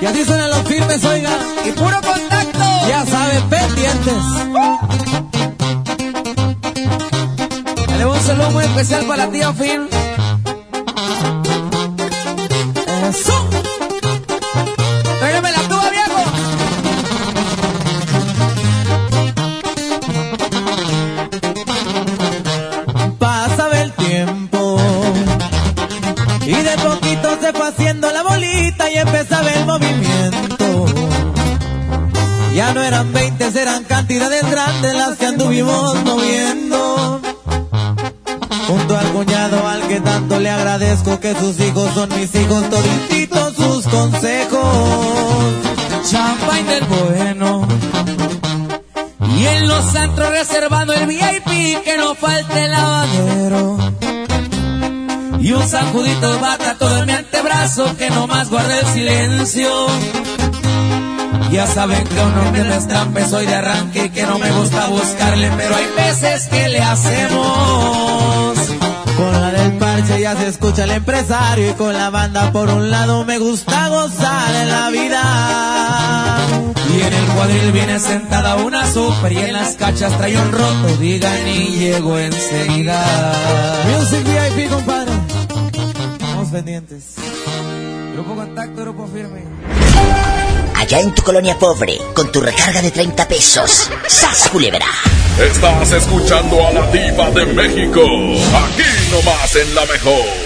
Y así suenan los firmes, oiga. Y puro contacto. Ya saben, pendientes. Le un saludo muy especial para la tía Film. Ya no eran 20, eran cantidades grandes las que anduvimos moviendo. Junto al cuñado al que tanto le agradezco que sus hijos son mis hijos, todititos sus consejos. Champagne del bueno. Y en los antros reservando el VIP que no falte el lavadero. Y un sacudito de bata todo en mi antebrazo que no más guarda el silencio. Ya saben que un hombre no es soy de arranque y que no me gusta buscarle, pero hay veces que le hacemos. Con la del parche ya se escucha el empresario y con la banda por un lado me gusta gozar en la vida. Y en el cuadril viene sentada una super y en las cachas trae un roto, digan y llego enseguida. Music VIP, compadre. Pendientes. Grupo Contacto, Grupo Firme. Allá en tu colonia pobre, con tu recarga de 30 pesos. ¡Sas, culebra! Estás escuchando a la diva de México. Aquí nomás en la mejor.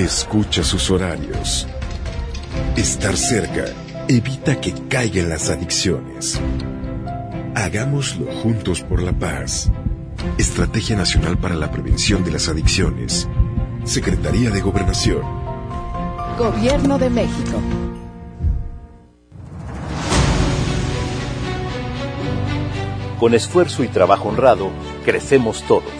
Escucha sus horarios. Estar cerca evita que caigan las adicciones. Hagámoslo juntos por la paz. Estrategia Nacional para la Prevención de las Adicciones. Secretaría de Gobernación. Gobierno de México. Con esfuerzo y trabajo honrado, crecemos todos.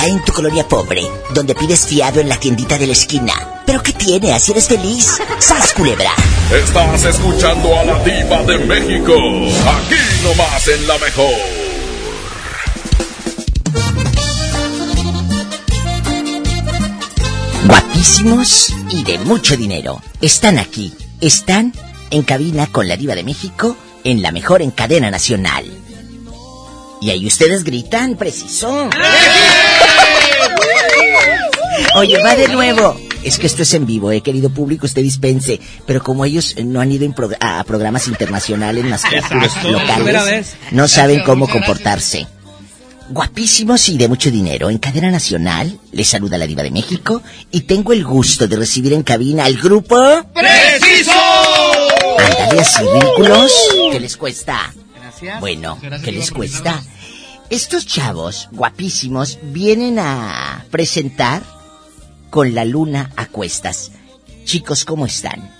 Allá en tu colonia pobre, donde pides fiado en la tiendita de la esquina. ¿Pero qué tiene? ¿Así eres feliz? ¡Sas, culebra! Estás escuchando a la diva de México. Aquí nomás en la mejor. Guapísimos y de mucho dinero. Están aquí. Están en cabina con la diva de México en la mejor en cadena nacional. Y ahí ustedes gritan, preciso. Oye, va de nuevo. Es que esto es en vivo, eh, querido público, usted dispense. Pero como ellos no han ido en prog- a programas internacionales que puros Exacto. Primera locales, no saben cómo comportarse. Guapísimos y de mucho dinero. En cadena nacional les saluda la diva de México y tengo el gusto de recibir en cabina al grupo... ¡Preciso! Ándale así, ridículos. ¿Qué les cuesta? Gracias. Bueno, Gracias, ¿qué les cuesta? Estos chavos guapísimos vienen a presentar con la luna a cuestas. Chicos, ¿cómo están?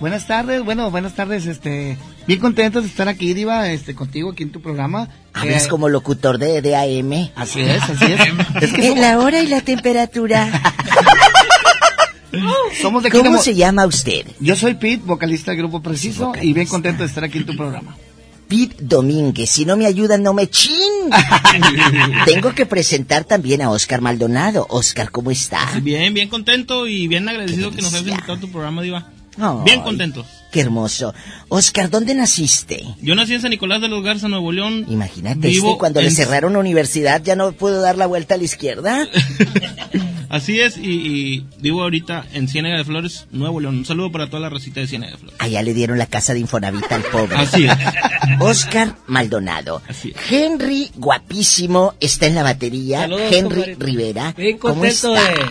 Buenas tardes, bueno, buenas tardes, este, bien contentos de estar aquí, Diva, este, contigo aquí en tu programa. Hablas Eh, como locutor de, de AM. Así es, así es. Es que En somos- la hora y la temperatura. Somos de ¿Cómo de se llama usted? Yo soy Pete, vocalista del grupo Preciso, y bien contento de estar aquí en tu programa. Pete Domínguez. Si no me ayudan, no me chin. Tengo que presentar también a Oscar Maldonado. Oscar, ¿cómo está? Bien, bien contento y bien agradecido que nos hayas invitado a tu programa, Diva. Bien contento. Qué hermoso. Oscar, ¿dónde naciste? Yo nací en San Nicolás de los Garza, Nuevo León. Imagínate, Vivo este, cuando le en- cerraron la universidad ya no pudo dar la vuelta a la izquierda. Así es, y, y vivo ahorita en Ciénaga de Flores, Nuevo León. Un saludo para toda la racita de Ciénaga de Flores. Allá le dieron la casa de Infonavit al pobre. Así es. Oscar Maldonado. Henry, guapísimo, está en la batería. Saludos, Henry compadre. Rivera. Bien ¿Cómo contento está? de,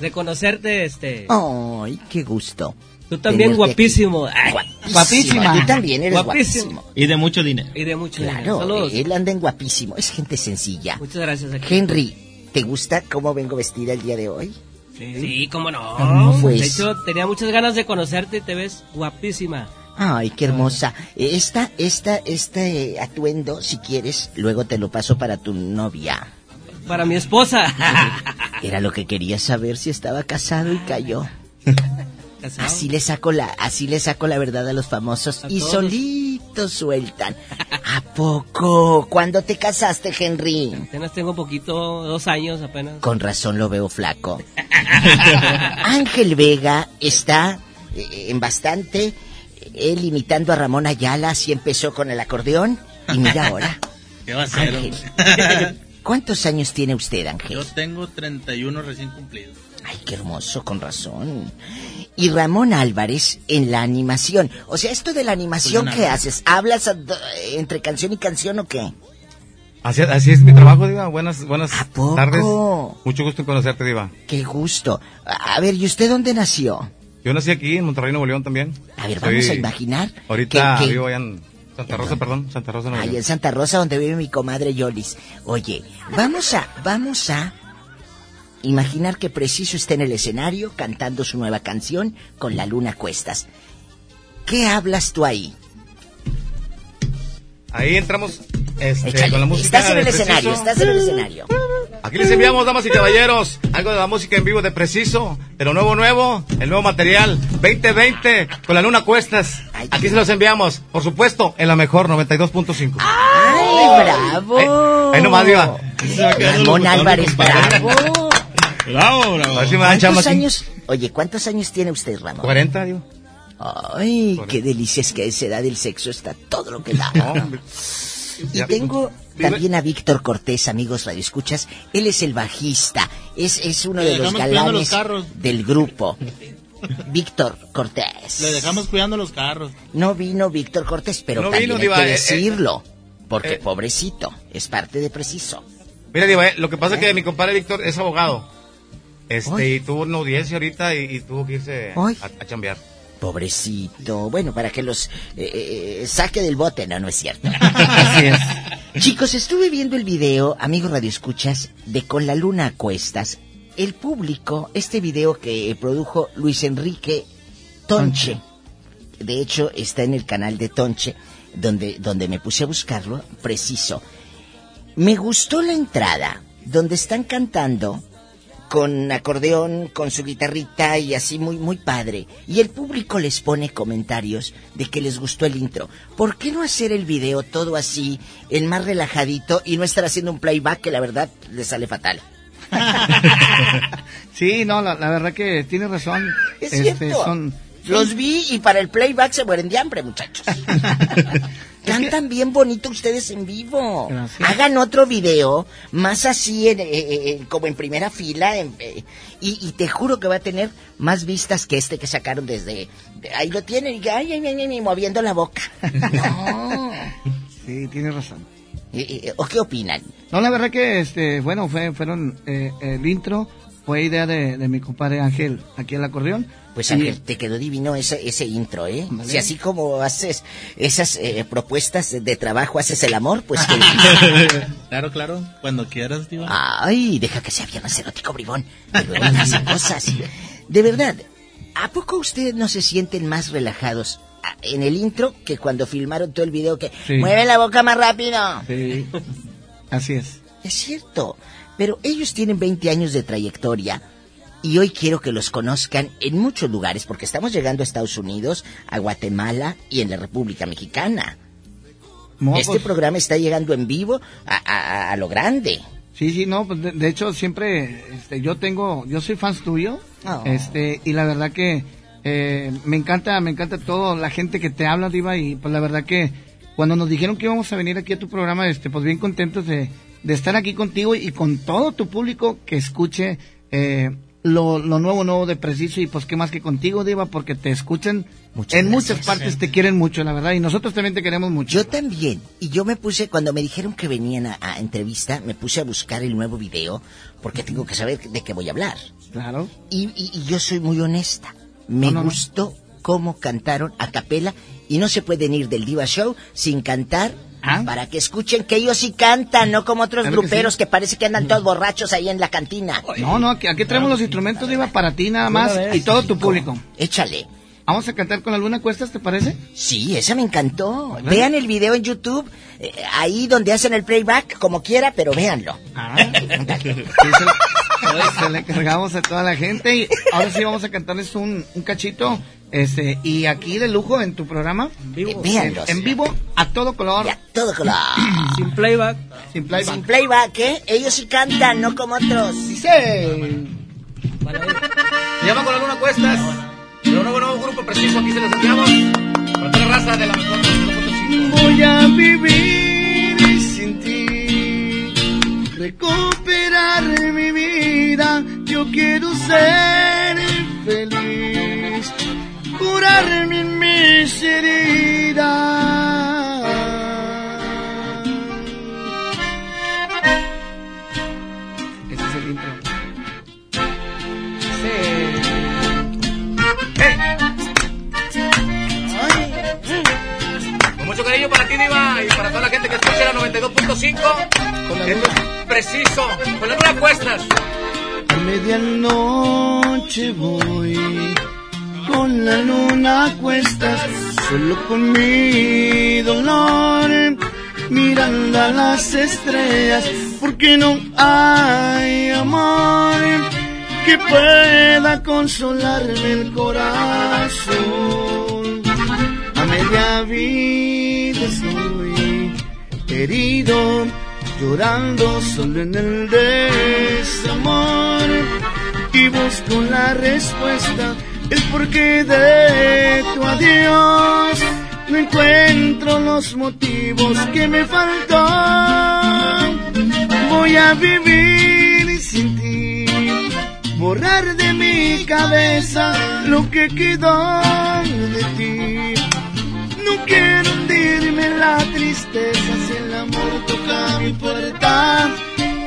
de conocerte, este. Ay, qué gusto. Tú también tenerte guapísimo. Ay, Guapísima. Tú también eres guapísimo. Y de mucho dinero. Y de mucho dinero. Claro, Saludos. él anda en guapísimo. Es gente sencilla. Muchas gracias. aquí. Henry, ¿te gusta cómo vengo vestida el día de hoy? Sí, cómo no. ¿Cómo pues? De hecho, tenía muchas ganas de conocerte y te ves guapísima. Ay, qué hermosa. Esta, esta, este atuendo, si quieres, luego te lo paso para tu novia. Para mi esposa. Era lo que quería saber si estaba casado y cayó. ¿Casado? Así le saco la, así le saco la verdad a los famosos A y todos. solitos sueltan. ¿A poco? ¿Cuándo te casaste, Henry? Apenas tengo poquito, dos años apenas. Con razón lo veo flaco. Ángel Vega está eh, en bastante. Él imitando a Ramón Ayala, así empezó con el acordeón. Y mira ahora. ¿Qué va a ser? Ángel. ¿Cuántos años tiene usted, Ángel? Yo tengo 31 recién cumplidos. Ay, qué hermoso, con razón. Y Ramón Álvarez en la animación. O sea, esto de la animación, Pues ¿qué haces? ¿Hablas entre canción y canción o qué? Así, así es mi trabajo, Diva. Buenas, buenas poco? tardes. Mucho gusto en conocerte, Diva. Qué gusto. A ver, ¿y usted dónde nació? Yo nací aquí en Monterrey, Nuevo León también. A ver, vamos a imaginar. Ahorita que- que- vivo allá en Santa Rosa, perdón, Santa Rosa, Nuevo Ahí en. Santa Rosa, donde vive mi comadre Yolis. Oye, vamos a, vamos a imaginar que Preciso está en el escenario cantando su nueva canción con la luna cuestas. ¿Qué hablas tú ahí? Ahí entramos este, Échale. con la música. Estás en el Preciso. escenario, estás en el escenario. Aquí les enviamos, damas y caballeros, algo de la música en vivo de Preciso, de lo nuevo nuevo, el nuevo material, 2020, con la luna cuestas. Aquí se los enviamos, por supuesto, en la mejor 92.5. ¡Ay, bravo! Ahí, ahí nomás, Diva. Ramón Álvarez, bravo. Bravo, bravo. A ver si me dan ¿Cuántos años? Oye, ¿cuántos años tiene usted, Ramón? 40, Diva. Ay, qué delicia es que a esa edad el sexo está todo lo que da. Y Ya. tengo también a Víctor Cortés, amigos radioescuchas. Él es el bajista. Es, es uno de los los galanes carros. del grupo. Víctor Cortés. Le dejamos cuidando los carros. No vino Víctor Cortés, pero No también vino, hay Diva, que eh, eh, decirlo. Porque eh. pobrecito, es parte de preciso. Mira, Diva, eh, lo que pasa es que mi compadre Víctor es abogado. Este, y tuvo una audiencia ahorita y, y tuvo que irse a, a chambear. Pobrecito. Bueno, para que los eh, eh, saque del bote, no, no es cierto. Así es. Chicos, estuve viendo el video, amigos radioescuchas, de Con la Luna a Cuestas. El público, este video que produjo Luis Enrique Tonche. De hecho, está en el canal de Tonche, donde, donde me puse a buscarlo, preciso. Me gustó la entrada, donde están cantando con acordeón, con su guitarrita y así muy, muy padre. Y el público les pone comentarios de que les gustó el intro. ¿Por qué no hacer el video todo así, el más relajadito y no estar haciendo un playback que la verdad les sale fatal? Sí, no, la, la verdad que tiene razón. Es Este, cierto. son, Los vi y para el playback se mueren de hambre, muchachos. Cantan bien bonito ustedes en vivo. Gracias. Hagan otro video más así, en, eh, eh, como en primera fila. en- eh, y, y te juro que va a tener más vistas que este que sacaron desde... Ahí lo tienen, y ay, ay, ay, ay, moviendo la boca. No. Sí, tiene razón. Eh, eh, ¿O qué opinan? No, la verdad que, este, bueno, fue, fueron, eh, el intro fue idea de, de mi compadre Ángel, aquí el acordeón. Pues Ángel, te quedó divino ese, ese intro, ¿eh? Vale. Si así como haces esas eh, propuestas de trabajo, haces el amor, pues que... Claro, claro. Cuando quieras, tío. Ay, deja que sea viernes erótico, bribón. Hacen cosas. De verdad, ¿a poco ustedes no se sienten más relajados en el intro que cuando filmaron todo el video que... Sí. ¡Mueve la boca más rápido! Sí, así es. Es cierto, pero ellos tienen 20 años de trayectoria y hoy quiero que los conozcan en muchos lugares porque estamos llegando a Estados Unidos, a Guatemala y en la República Mexicana. No, este pues, programa está llegando en vivo a, a- a lo grande. Sí, sí, no, pues de, de hecho siempre, este, yo tengo, yo soy fan tuyo, Oh. este, y la verdad que eh, me encanta, me encanta todo, la gente que te habla, Diva, y pues la verdad que cuando nos dijeron que íbamos a venir aquí a tu programa, este, pues bien contentos de, de estar aquí contigo y con todo tu público que escuche eh, lo, lo nuevo, nuevo de Preciso, y pues qué más que contigo, Diva, porque te escuchan Muchas en gracias. muchas partes, te quieren mucho, la verdad, y nosotros también te queremos mucho. Yo también. Y yo me puse, cuando me dijeron que venían a, a entrevista, me puse a buscar el nuevo video porque tengo que saber de qué voy a hablar. Claro. Y, y- y yo soy muy honesta. Me No, no, no. gustó cómo cantaron a capela y no se pueden ir del Diva Show sin cantar para que escuchen que ellos sí cantan, no como otros ¿Ah? Que gruperos sí. que, parece que andan todos borrachos ahí en la cantina. No, no, aquí, aquí traemos los instrumentos, Diva, para ti nada más y todo tu público. Échale. Vamos a cantar con la luna cuestas, ¿te parece? Sí, esa me encantó. Vean el video en YouTube, eh, ahí donde hacen el playback, como quiera, pero véanlo. Ah, Se le encargamos a toda la gente y ahora sí vamos a cantarles un, un cachito este y aquí de lujo en tu programa Eh, véanlos. en, en vivo a todo color todo color sin playback sin playback Sin playback, ¿eh? Ellos sí cantan, no como otros. dice Se llama Con la Luna Cuestas. Pero un nuevo, grupo preciso, aquí se los enviamos. Para toda la raza de la mejor 92.5. voy a vivir sin ti recuperar mi vida yo quiero ser feliz curarme en mis heridas ese es el intro. Con mucho cariño para ti, Diva, y para toda la gente que escucha la 92.5. Esto es preciso. Con la Luna Cuestas. A medianoche voy con la luna cuestas, solo con mi dolor. mirando a las estrellas, porque no hay amor que pueda consolarme el corazón. A media vida estoy herido, llorando solo en el desamor y busco la respuesta, el porqué de tu adiós. No encuentro los motivos que me faltan. Voy a vivir sin ti, borrar de mi cabeza lo que quedó de ti. No quiero hundirme en la tristeza si el amor toca mi puerta,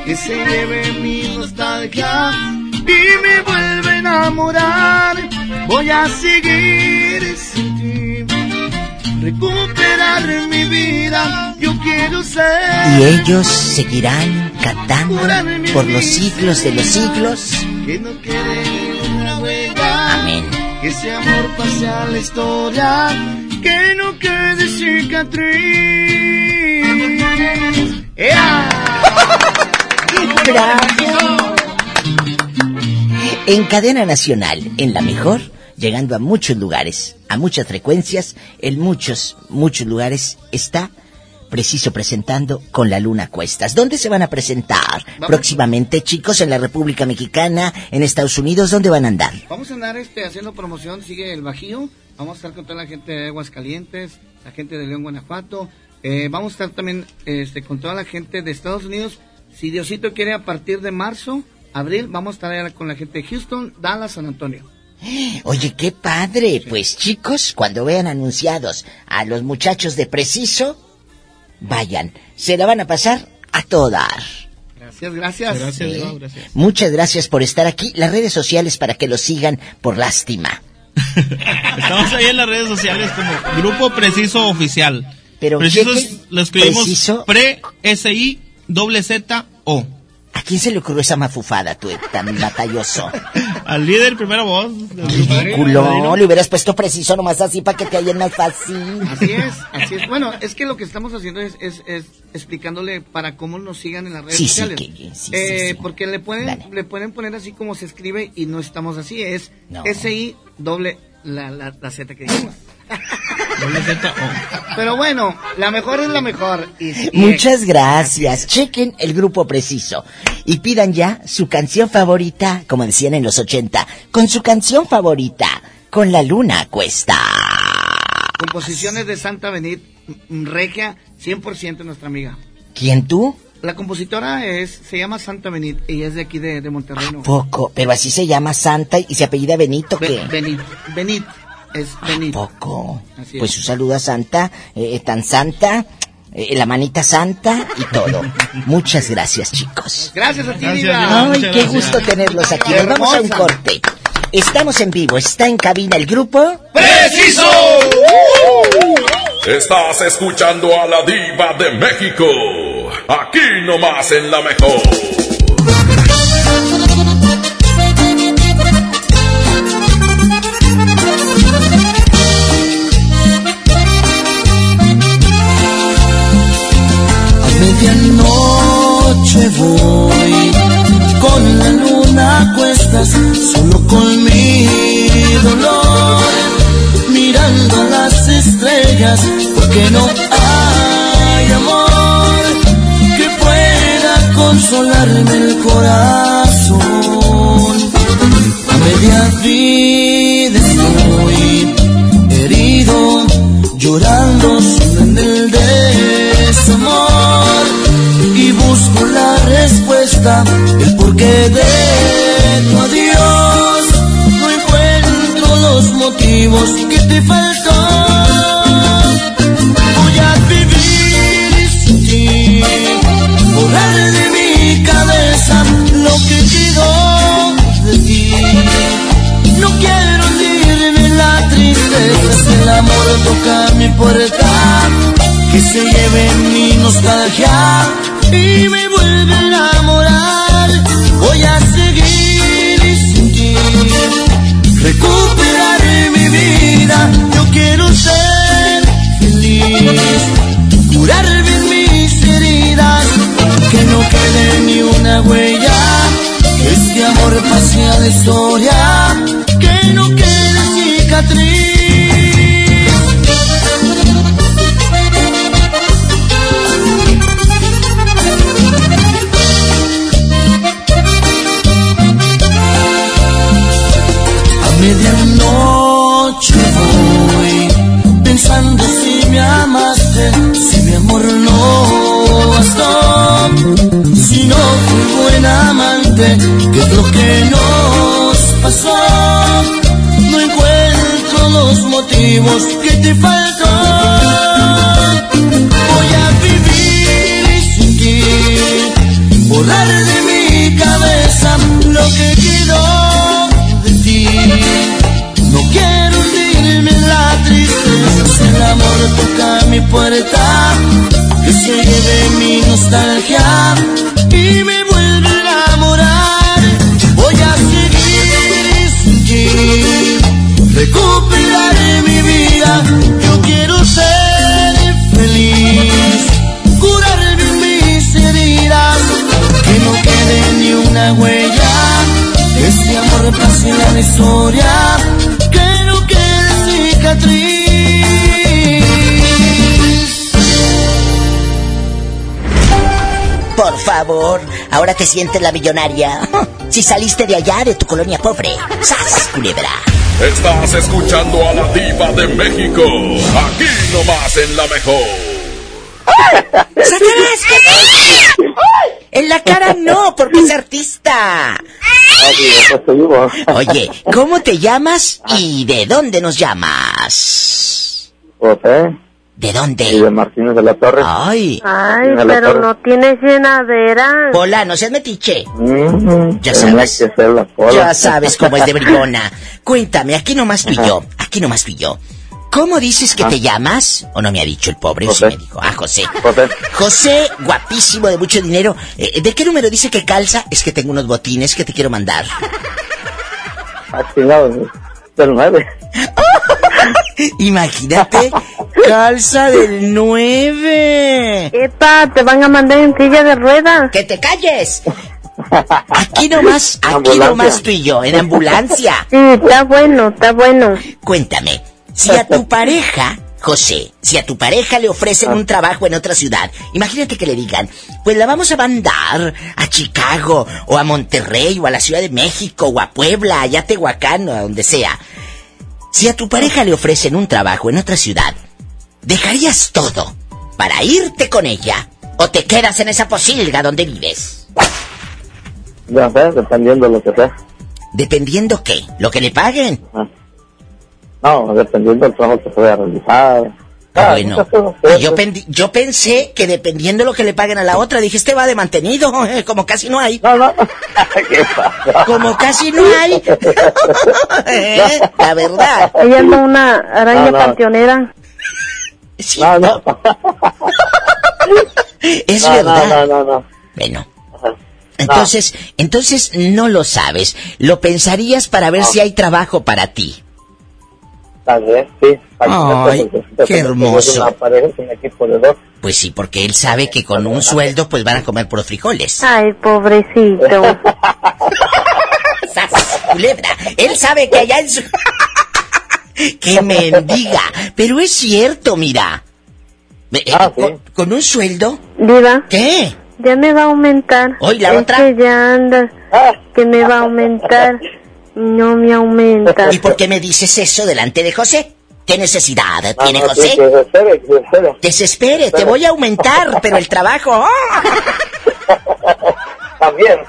que se lleve mi nostalgia y me vuelve a enamorar. Voy a seguir sin ti, recuperar mi vida. Yo quiero ser. Y ellos seguirán cantando por los siglos de los siglos. Que no quede una huella. Amén. Que ese amor pase a la historia. Que no quede cicatriz. ¡Ea! ¡Bravo! En cadena nacional, en la mejor, llegando a muchos lugares, a muchas frecuencias, en muchos, muchos lugares está preciso presentando con la luna cuestas. ¿Dónde se van a presentar próximamente, chicos? ¿En la República Mexicana? ¿En Estados Unidos? ¿Dónde van a andar? Vamos a andar este, haciendo promoción, sigue el Bajío. Vamos a estar con toda la gente de Aguascalientes, la gente de León, Guanajuato. Eh, vamos a estar también este, con toda la gente de Estados Unidos. Si Diosito quiere, a partir de marzo, abril, vamos a estar allá con la gente de Houston, Dallas, San Antonio. Oye, qué padre. Pues chicos, cuando vean anunciados a los muchachos de Preciso, vayan. Se la van a pasar a todo dar. Gracias, gracias. Gracias. Diego, gracias. Muchas gracias por estar aquí. Las redes sociales para que lo sigan por lástima. Estamos ahí en las redes sociales como Grupo Preciso Oficial. Pero Preciso lo escribimos Preciso. pre-SI doble Z O. ¿A quién se le ocurrió esa mafufada, tú, tan batalloso? Al líder, primera voz. Ridículo. Le hubieras puesto preciso nomás así para que te hayan más fácil. Así es, así es. Bueno, es que lo que estamos haciendo es, es, es explicándole para cómo nos sigan en las redes Sí, sí, sociales. que- sí, Eh, sí, sí. Porque le pueden, Dale. le pueden poner así como se escribe y no estamos así. Es No. SI doble la, la, la Z que dijimos. Doble Z O. Pero bueno, la mejor es la mejor. Y, y- Muchas gracias. Chequen el grupo preciso y pidan ya su canción favorita, como decían en los 80, con su canción favorita, con la luna cuesta. Composiciones de Santa Benit, Regia, 100% nuestra amiga. ¿Quién tú? La compositora es, se llama Santa Benit, ella es de aquí de, de Monterrey. Poco, pero así se llama Santa y se apellida Benito, Be- ¿qué? Benit, Benit, es Benit. Poco. Así Pues es. un saludo a Santa, eh, tan Santa, eh, la manita Santa y todo. Muchas gracias, chicos. Gracias a ti, Gracias, Diva. Ay, qué gracias. gusto tenerlos aquí. Nos vamos a un corte. Estamos en vivo, está en cabina el grupo. ¡Preciso! Estás escuchando a la diva de México. Aquí nomás en la mejor. A medianoche voy con la luna a cuestas, solo con mi dolor, mirando las estrellas, porque no hay amor consolarme el corazón. A media vida estoy herido, llorando en el desamor y busco la respuesta, el porqué de tu adiós. No encuentro los motivos que te faltó. Toca mi puerta, que se lleve mi nostalgia y me vuelve a enamorar. Voy a seguir y sin ti, recuperar mi vida. Yo quiero ser feliz, curar bien mis heridas, que no quede ni una huella. Este amor pase a historia, que no quede cicatriz. Faltó. Voy ahora te sientes la millonaria. Si saliste de allá, de tu colonia pobre. ¡Sas, culebra! Estás escuchando a la diva de México. Aquí nomás en la mejor. ¡Satanás! ¿qué- En la cara no, porque es artista. Oye, ¿cómo te llamas y de dónde nos llamas? José. ¿De dónde? Y de Martínez de la Torre. Ay. Ay, pero Torre. no tienes llenadera. Pola, no seas metiche. Mm, Ya tenía sabes. que ser la cola. Ya sabes cómo es de bribona. Cuéntame, aquí nomás pilló, aquí nomás pilló. ¿Cómo dices que Ah. te llamas? ¿O no me ha dicho el pobre? ¿O sí José. me dijo? Ah, José. José. José, guapísimo, de mucho dinero. Eh, ¿De qué número dice que calza? Es que tengo unos botines que te quiero mandar. Ah, chingado, del 9. Imagínate, calza del 9. Epa, te van a mandar en silla de ruedas. ¡Que te calles! Aquí nomás, aquí Ambulancia. nomás tú y yo, en ambulancia. Sí, está bueno, está bueno. Cuéntame, si a tu pareja, José, si a tu pareja le ofrecen un trabajo en otra ciudad, imagínate que le digan, pues la vamos a mandar a Chicago, o a Monterrey, o a la Ciudad de México, o a Puebla, allá a Tehuacán, o a donde sea. Si a tu pareja le ofrecen un trabajo en otra ciudad, ¿dejarías todo para irte con ella? ¿O te quedas en esa posilga donde vives? Ya sé, dependiendo de lo que sea. Dependiendo qué, lo que le paguen. No, dependiendo del trabajo que se vaya a realizar. Ah, bueno. Ah, yo, pen- yo pensé que dependiendo lo que le paguen a la otra, dije, este va de mantenido, como casi no hay. No, no. ¿Qué pasa? Como casi no hay. Eh, La verdad. Ella anda una araña No, no. panteonera. Sí, No, no. Es no, verdad. No, no, no, no. Bueno. Entonces, entonces no lo sabes. Lo pensarías para ver si hay trabajo para ti. Tal vez, sí. Ay, qué hermoso. Pues sí, porque él sabe que con un sueldo pues van a comer por frijoles. Ay, pobrecito. ¡Sas, culebra! Él sabe que allá en su... ¡Qué mendiga! Pero es cierto, mira. Me- eh, con, con un sueldo... Diva. ¿Qué? Ya me va a aumentar. Hoy la es otra. que ya anda. Que me va a aumentar. No me aumenta. ¿Y por qué me dices eso delante de José? ¿Qué necesidad tiene no, José? sí, que se espere, que se espere. Desespere, te voy a aumentar, pero el trabajo... ¡ah! También.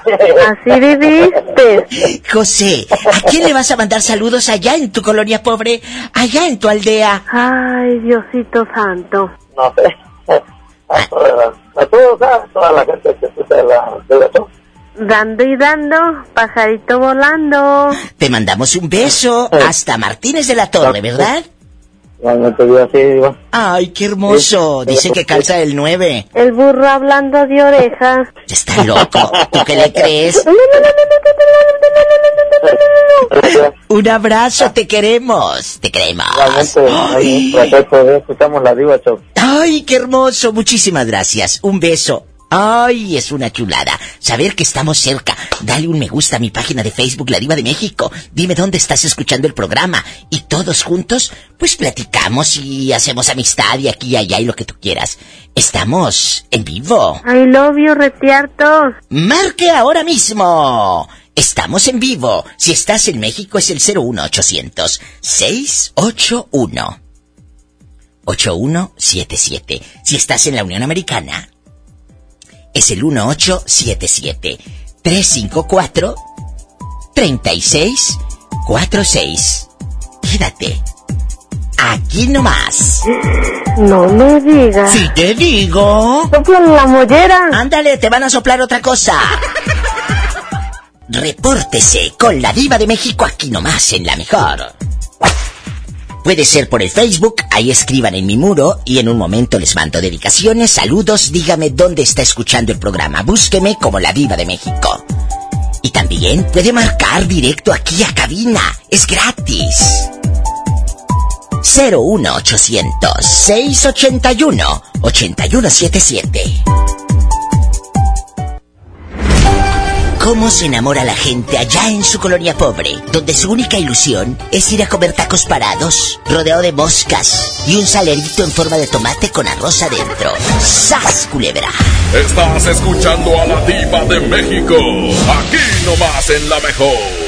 Así viviste. José, ¿a quién le vas a mandar saludos allá en tu colonia pobre? Allá en tu aldea. Ay, Diosito santo. No sé. A todos, a toda la gente que de la, de la. Dando y dando, pajarito volando. Te mandamos un beso hasta Martínez de la Torre, ¿verdad? Así. Ay, qué hermoso. Dice que calza el 9. El burro hablando de orejas. Está loco. ¿Tú qué le crees? Un abrazo, te queremos. Te queremos. Show. Ay, qué hermoso. Muchísimas gracias. Un beso. Ay, es una chulada. Saber que estamos cerca. Dale un me gusta a mi página de Facebook, La Diva de México. Dime dónde estás escuchando el programa. Y todos juntos, pues platicamos y hacemos amistad y aquí y allá y lo que tú quieras. Estamos en vivo. I love you, retiarto. Marque ahora mismo. Estamos en vivo. Si estás en México es el 01800 681 8177. Si estás en la Unión Americana es el 1877 354 3646. Quédate Aquí nomás. No me digas. Si te digo. Sopla la mollera. Ándale, te van a soplar otra cosa. Repórtese con la diva de México aquí nomás en la mejor. Puede ser por el Facebook, ahí escriban en mi muro y en un momento les mando dedicaciones, saludos, dígame dónde está escuchando el programa, búsqueme como la diva de México. Y también puede marcar directo aquí a cabina, es gratis. 01800 681 8177 ¿Cómo se enamora la gente allá en su colonia pobre, donde su única ilusión es ir a comer tacos parados, rodeado de moscas y un salerito en forma de tomate con arroz adentro? ¡Sas, culebra! Estás escuchando a la diva de México, aquí nomás en la mejor.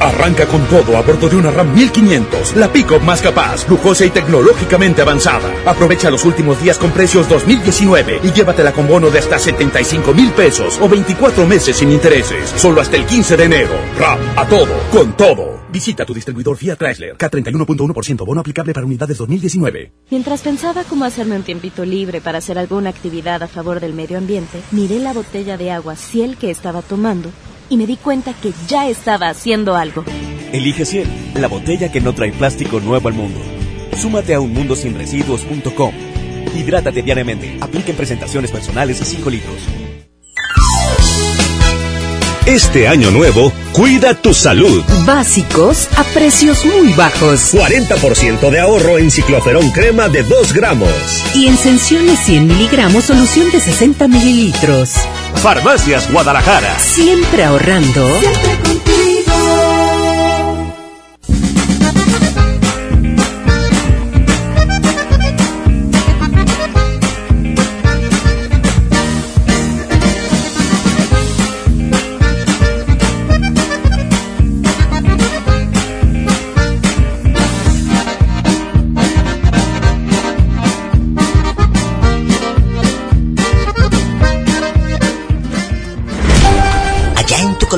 Arranca con todo a bordo de una RAM 1500, la pick-up más capaz, lujosa y tecnológicamente avanzada. Aprovecha los últimos días con precios 2019 y llévatela con bono de hasta 75 mil pesos o 24 meses sin intereses. Solo hasta el 15 de enero. RAM, a todo, con todo. Visita tu distribuidor Fiat Chrysler, K31.1% bono aplicable para unidades 2019. Mientras pensaba cómo hacerme un tiempito libre para hacer alguna actividad a favor del medio ambiente, miré la botella de agua Ciel que estaba tomando y me di cuenta que ya estaba haciendo algo. Elige Ciel, la botella que no trae plástico nuevo al mundo. Súmate a unmundosinresiduos.com. Hidrátate diariamente. Apliquen presentaciones personales a 5 litros. Este año nuevo, cuida tu salud. Básicos a precios muy bajos. 40% de ahorro en cicloferón crema de 2 gramos. Y en Sensiones 100 miligramos solución de 60 mililitros. Farmacias Guadalajara. Siempre ahorrando. Allá en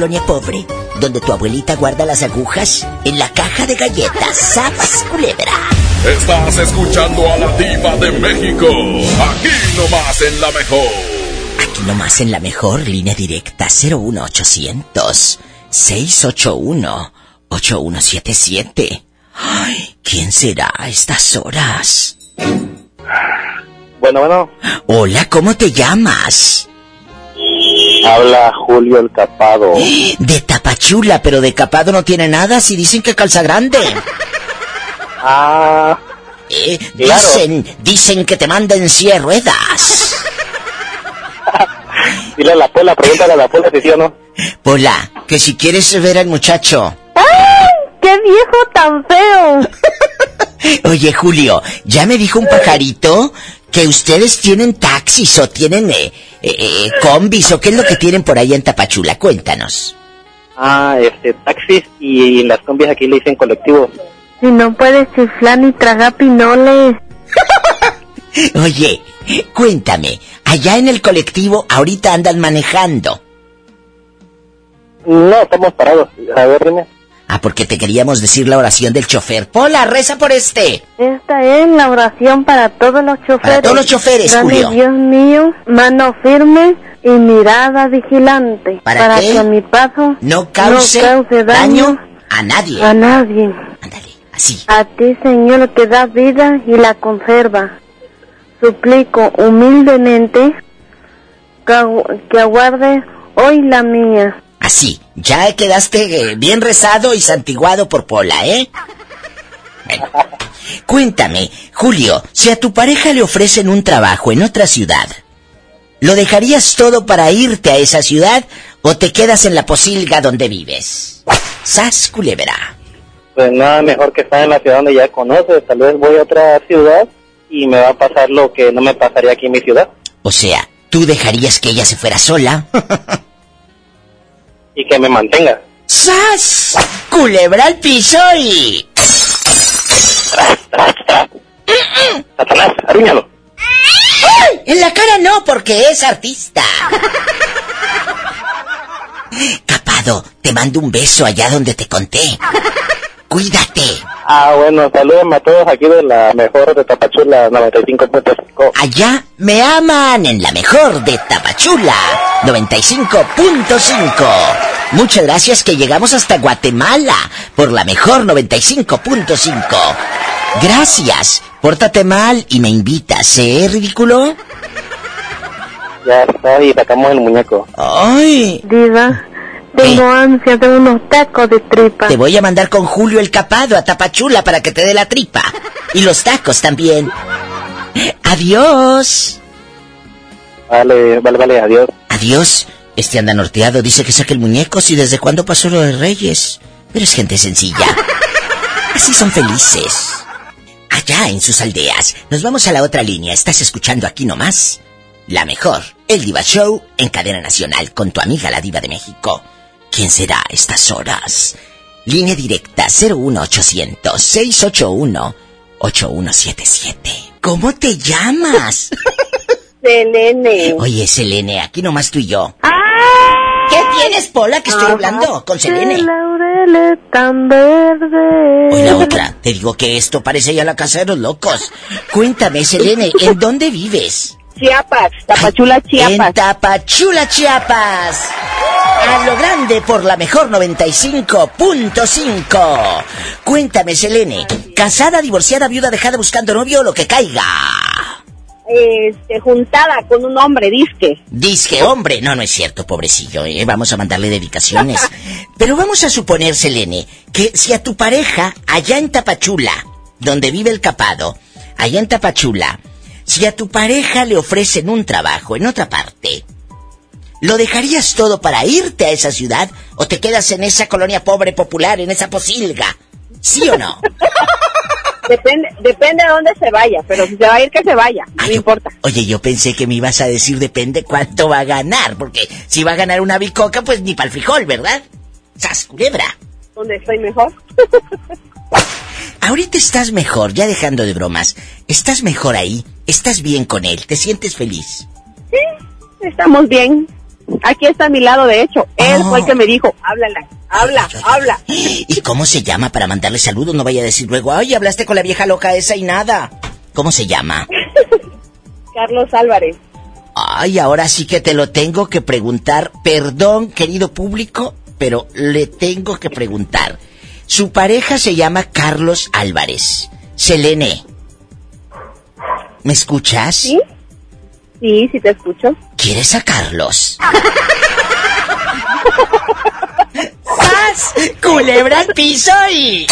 colonia pobre, donde tu abuelita guarda las agujas en la caja de galletas, ¡Saps, culebra! Estás escuchando a la diva de México, aquí nomás en la mejor. Aquí nomás en la mejor línea directa 01800 681 8177. Ay, ¿quién será a estas horas? Bueno, bueno. Hola, ¿cómo te llamas? Habla Julio el Capado. De Tapachula, pero de capado no tiene nada si dicen que calza grande. Ah. Eh, claro. Dicen, dicen que te manda en silla de ruedas. Dile a la Pola, pregúntale a la Pola si sí o no. Pola, que si quieres ver al muchacho. ¡Ay! ¡Qué viejo tan feo! Oye, Julio, ya me dijo un pajarito que ustedes tienen taxis o tienen eh, eh, eh, combis o qué es lo que tienen por ahí en Tapachula. Cuéntanos. Ah, este, taxis y las combis aquí le dicen colectivos. Si no puedes chiflar ni tragar pinoles. Oye, cuéntame, allá en el colectivo ahorita andan manejando. No, estamos parados. A ver, dime. Ah, porque te queríamos decir la oración del chofer. Pola, reza por este. Esta es la oración para todos los choferes. Para todos los choferes, Dame, Julio. Dios mío, mano firme y mirada vigilante. ¿Para qué? que mi paso No cause, no cause daño, a nadie. a nadie. así. A ti, Señor, que da vida y la conserva. Suplico humildemente que aguarde hoy la mía. Así, ya quedaste eh, bien rezado y santiguado por Pola, ¿eh? Bueno, cuéntame, Julio, si a tu pareja le ofrecen un trabajo en otra ciudad, ¿lo dejarías todo para irte a esa ciudad o te quedas en la posilga donde vives? Sas culebra. Pues nada mejor que estar en la ciudad donde ya conoces. Tal vez voy a otra ciudad y me va a pasar lo que no me pasaría aquí en mi ciudad. O sea, ¿tú dejarías que ella se fuera sola? Y que me mantenga. ¡Sas! Culebra al piso y... Satanás, arúñalo. ¡Ay! En la cara no, porque es artista. Capado, te mando un beso allá donde te conté. Cuídate. Ah, bueno, salúdenme a todos aquí de la mejor de Tapachula 95.5. Allá me aman en la mejor de Tapachula 95.5. Muchas gracias que llegamos hasta Guatemala por la mejor 95.5. Gracias. Pórtate mal y me invitas, ¿eh, ridículo? Ya está, y sacamos el muñeco. ¡Ay! Diva, tengo ansia de unos tacos de tripa. Te voy a mandar con Julio el capado a Tapachula para que te dé la tripa. Y los tacos también. Adiós. Vale, vale, vale, adiós. Adiós. Este anda norteado, dice que saque el muñeco. Si desde cuándo pasó lo de Reyes. Pero es gente sencilla. Así son felices. Allá en sus aldeas. Nos vamos a la otra línea. Estás escuchando aquí nomás. La mejor, el Diva Show en cadena nacional con tu amiga la Diva de México. ¿Quién será a estas horas? Línea directa 01800 681 8177. ¿Cómo te llamas? Selene. Oye, Selene, aquí nomás tú y yo. ¿Qué tienes, Pola, que estoy hablando con Selene? laureles tan verdes. Oye, la otra, te digo que esto parece ya la casa de los locos. Cuéntame, Selene, ¿en dónde vives? Chiapas, Tapachula, Chiapas. En Tapachula, Chiapas. A lo grande por la mejor 95.5. Cuéntame, Selene, ¿casada, divorciada, viuda, dejada, buscando novio o lo que caiga? Este, juntada con un hombre, disque. Disque hombre, no, no es cierto, pobrecillo, ¿eh? vamos a mandarle dedicaciones. Pero vamos a suponer, Selene, que si a tu pareja, allá en Tapachula, donde vive el capado, allá en Tapachula, si a tu pareja le ofrecen un trabajo en otra parte, ¿lo dejarías todo para irte a esa ciudad o te quedas en esa colonia pobre popular, en esa posilga? ¿Sí o no? Depende, depende de dónde se vaya, pero si se va a ir, que se vaya. No importa. Oye, yo pensé que me ibas a decir depende cuánto va a ganar, porque si va a ganar una bicoca, pues ni para el frijol, ¿verdad? ¡Sas, culebra! ¿Dónde estoy mejor? Ahorita estás mejor, ya dejando de bromas. ¿Estás mejor ahí? ¿Estás bien con él? ¿Te sientes feliz? Estamos bien. Aquí está a mi lado, de hecho. Él fue el que me dijo, háblala, habla, habla. ¿Y cómo se llama para mandarle saludos? No vaya a decir luego, ay, hablaste con la vieja loca esa y nada. ¿Cómo se llama? Carlos Álvarez. Ay, ahora sí que te lo tengo que preguntar. Perdón, querido público, pero le tengo que preguntar. Su pareja se llama Carlos Álvarez. Selene. ¿Me escuchas? ¿Sí? Sí, sí te escucho. ¿Quieres a Carlos? ¡Sas! ¡Culebra al piso y...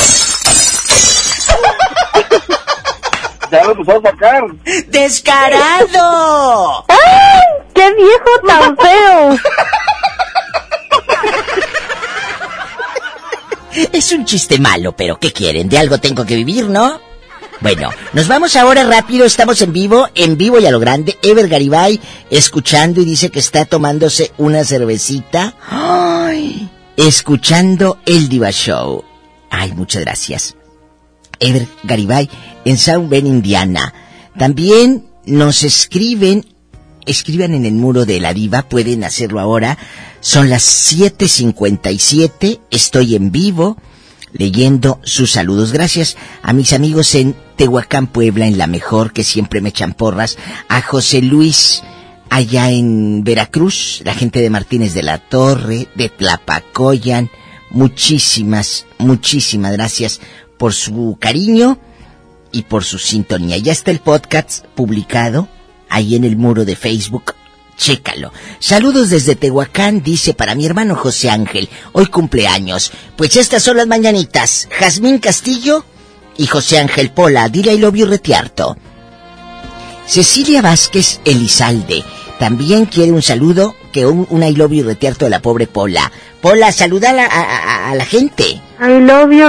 Ya lo empezó a sacar. ¡Descarado! ¡Ay! ¡Qué viejo tan feo! Es un chiste malo, pero ¿qué quieren? De algo tengo que vivir, ¿no? Bueno, nos vamos ahora rápido, estamos en vivo, en vivo y a lo grande. Ever Garibay escuchando y dice que está tomándose una cervecita. ¡Ay! Escuchando el Diva Show. Ay, muchas gracias. Ever Garibay en South Bend, Indiana. También nos escriben, escriban en el muro de la diva, pueden hacerlo ahora. Son las 7.57, estoy en vivo leyendo sus saludos. Gracias a mis amigos en Tehuacán, Puebla, en La Mejor, que siempre me echan porras. A José Luis, allá en Veracruz, la gente de Martínez de la Torre, de Tlapacoyan. Muchísimas, muchísimas gracias por su cariño y por su sintonía. Ya está el podcast publicado ahí en el muro de Facebook Chécalo. Saludos desde Tehuacán, dice para mi hermano José Ángel. Hoy cumpleaños. Pues estas son las mañanitas. Jazmín Castillo y José Ángel Pola. Dile I love you retiarto. Cecilia Vázquez Elizalde. También quiere un saludo, que un, un I love you retiarto de la pobre Pola. Pola, saluda a la, a- a- a la gente. I love you.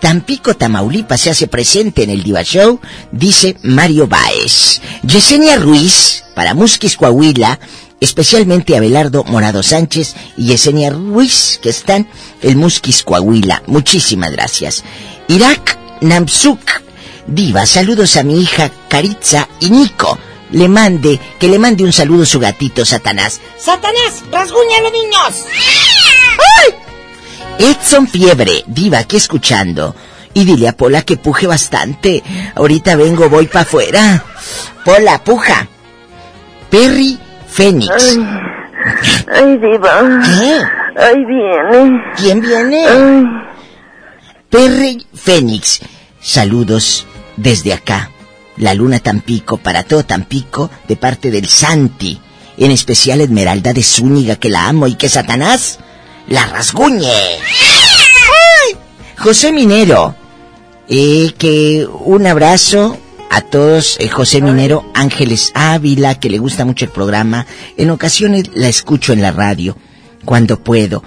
Tampico, Tamaulipas se hace presente en el Diva Show, dice Mario Baez. Yesenia Ruiz, para Musquis Coahuila, especialmente Abelardo Morado Sánchez y Yesenia Ruiz, que están en Musquis Coahuila. Muchísimas gracias. Irak Namsuk, Diva, saludos a mi hija Caritza y Nico. Le mande, que le mande un saludo a su gatito Satanás. ¡Satanás! ¡Rasguña a los niños! Edson Fiebre, diva, aquí escuchando. Y dile a Pola que puje bastante. Ahorita vengo, voy para afuera. Pola, puja. Perry Fénix. Ay, diva. ¿Qué? Ay, viene. ¿Quién viene? Ay. Perry Fénix. Saludos desde acá. La luna Tampico, para todo Tampico, de parte del Santi. En especial Esmeralda de Zúñiga, que la amo y que Satanás la rasguñe. José Minero. Eh, que un abrazo a todos. eh, José Minero, Ángeles Ávila, que le gusta mucho el programa. En ocasiones la escucho en la radio, cuando puedo.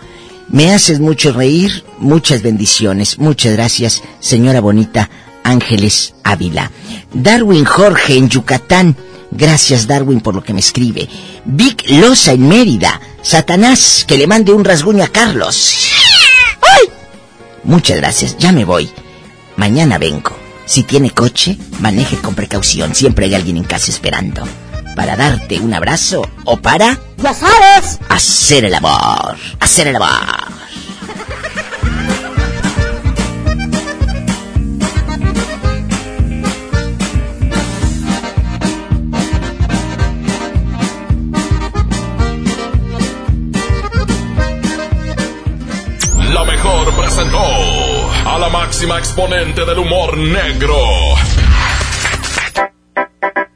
Me haces mucho reír, muchas bendiciones. Muchas gracias, señora bonita Ángeles Ávila. Darwin Jorge en Yucatán. Gracias Darwin por lo que me escribe. Vic Loza en Mérida. Satanás, que le mande un rasguño a Carlos. ¡Ay! Muchas gracias, ya me voy. Mañana vengo. Si tiene coche, maneje con precaución. Siempre hay alguien en casa esperando. Para darte un abrazo o para... Ya sabes. Hacer el amor. Hacer el amor. La máxima exponente del humor negro.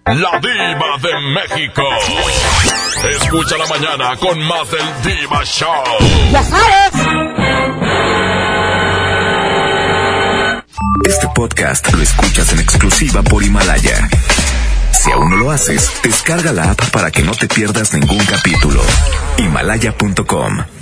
La diva de México. Escucha la mañana con más del Diva Show. Ya sabes. Este podcast lo escuchas en exclusiva por Himalaya. Si aún no lo haces, descarga la app para que no te pierdas ningún capítulo. Himalaya.com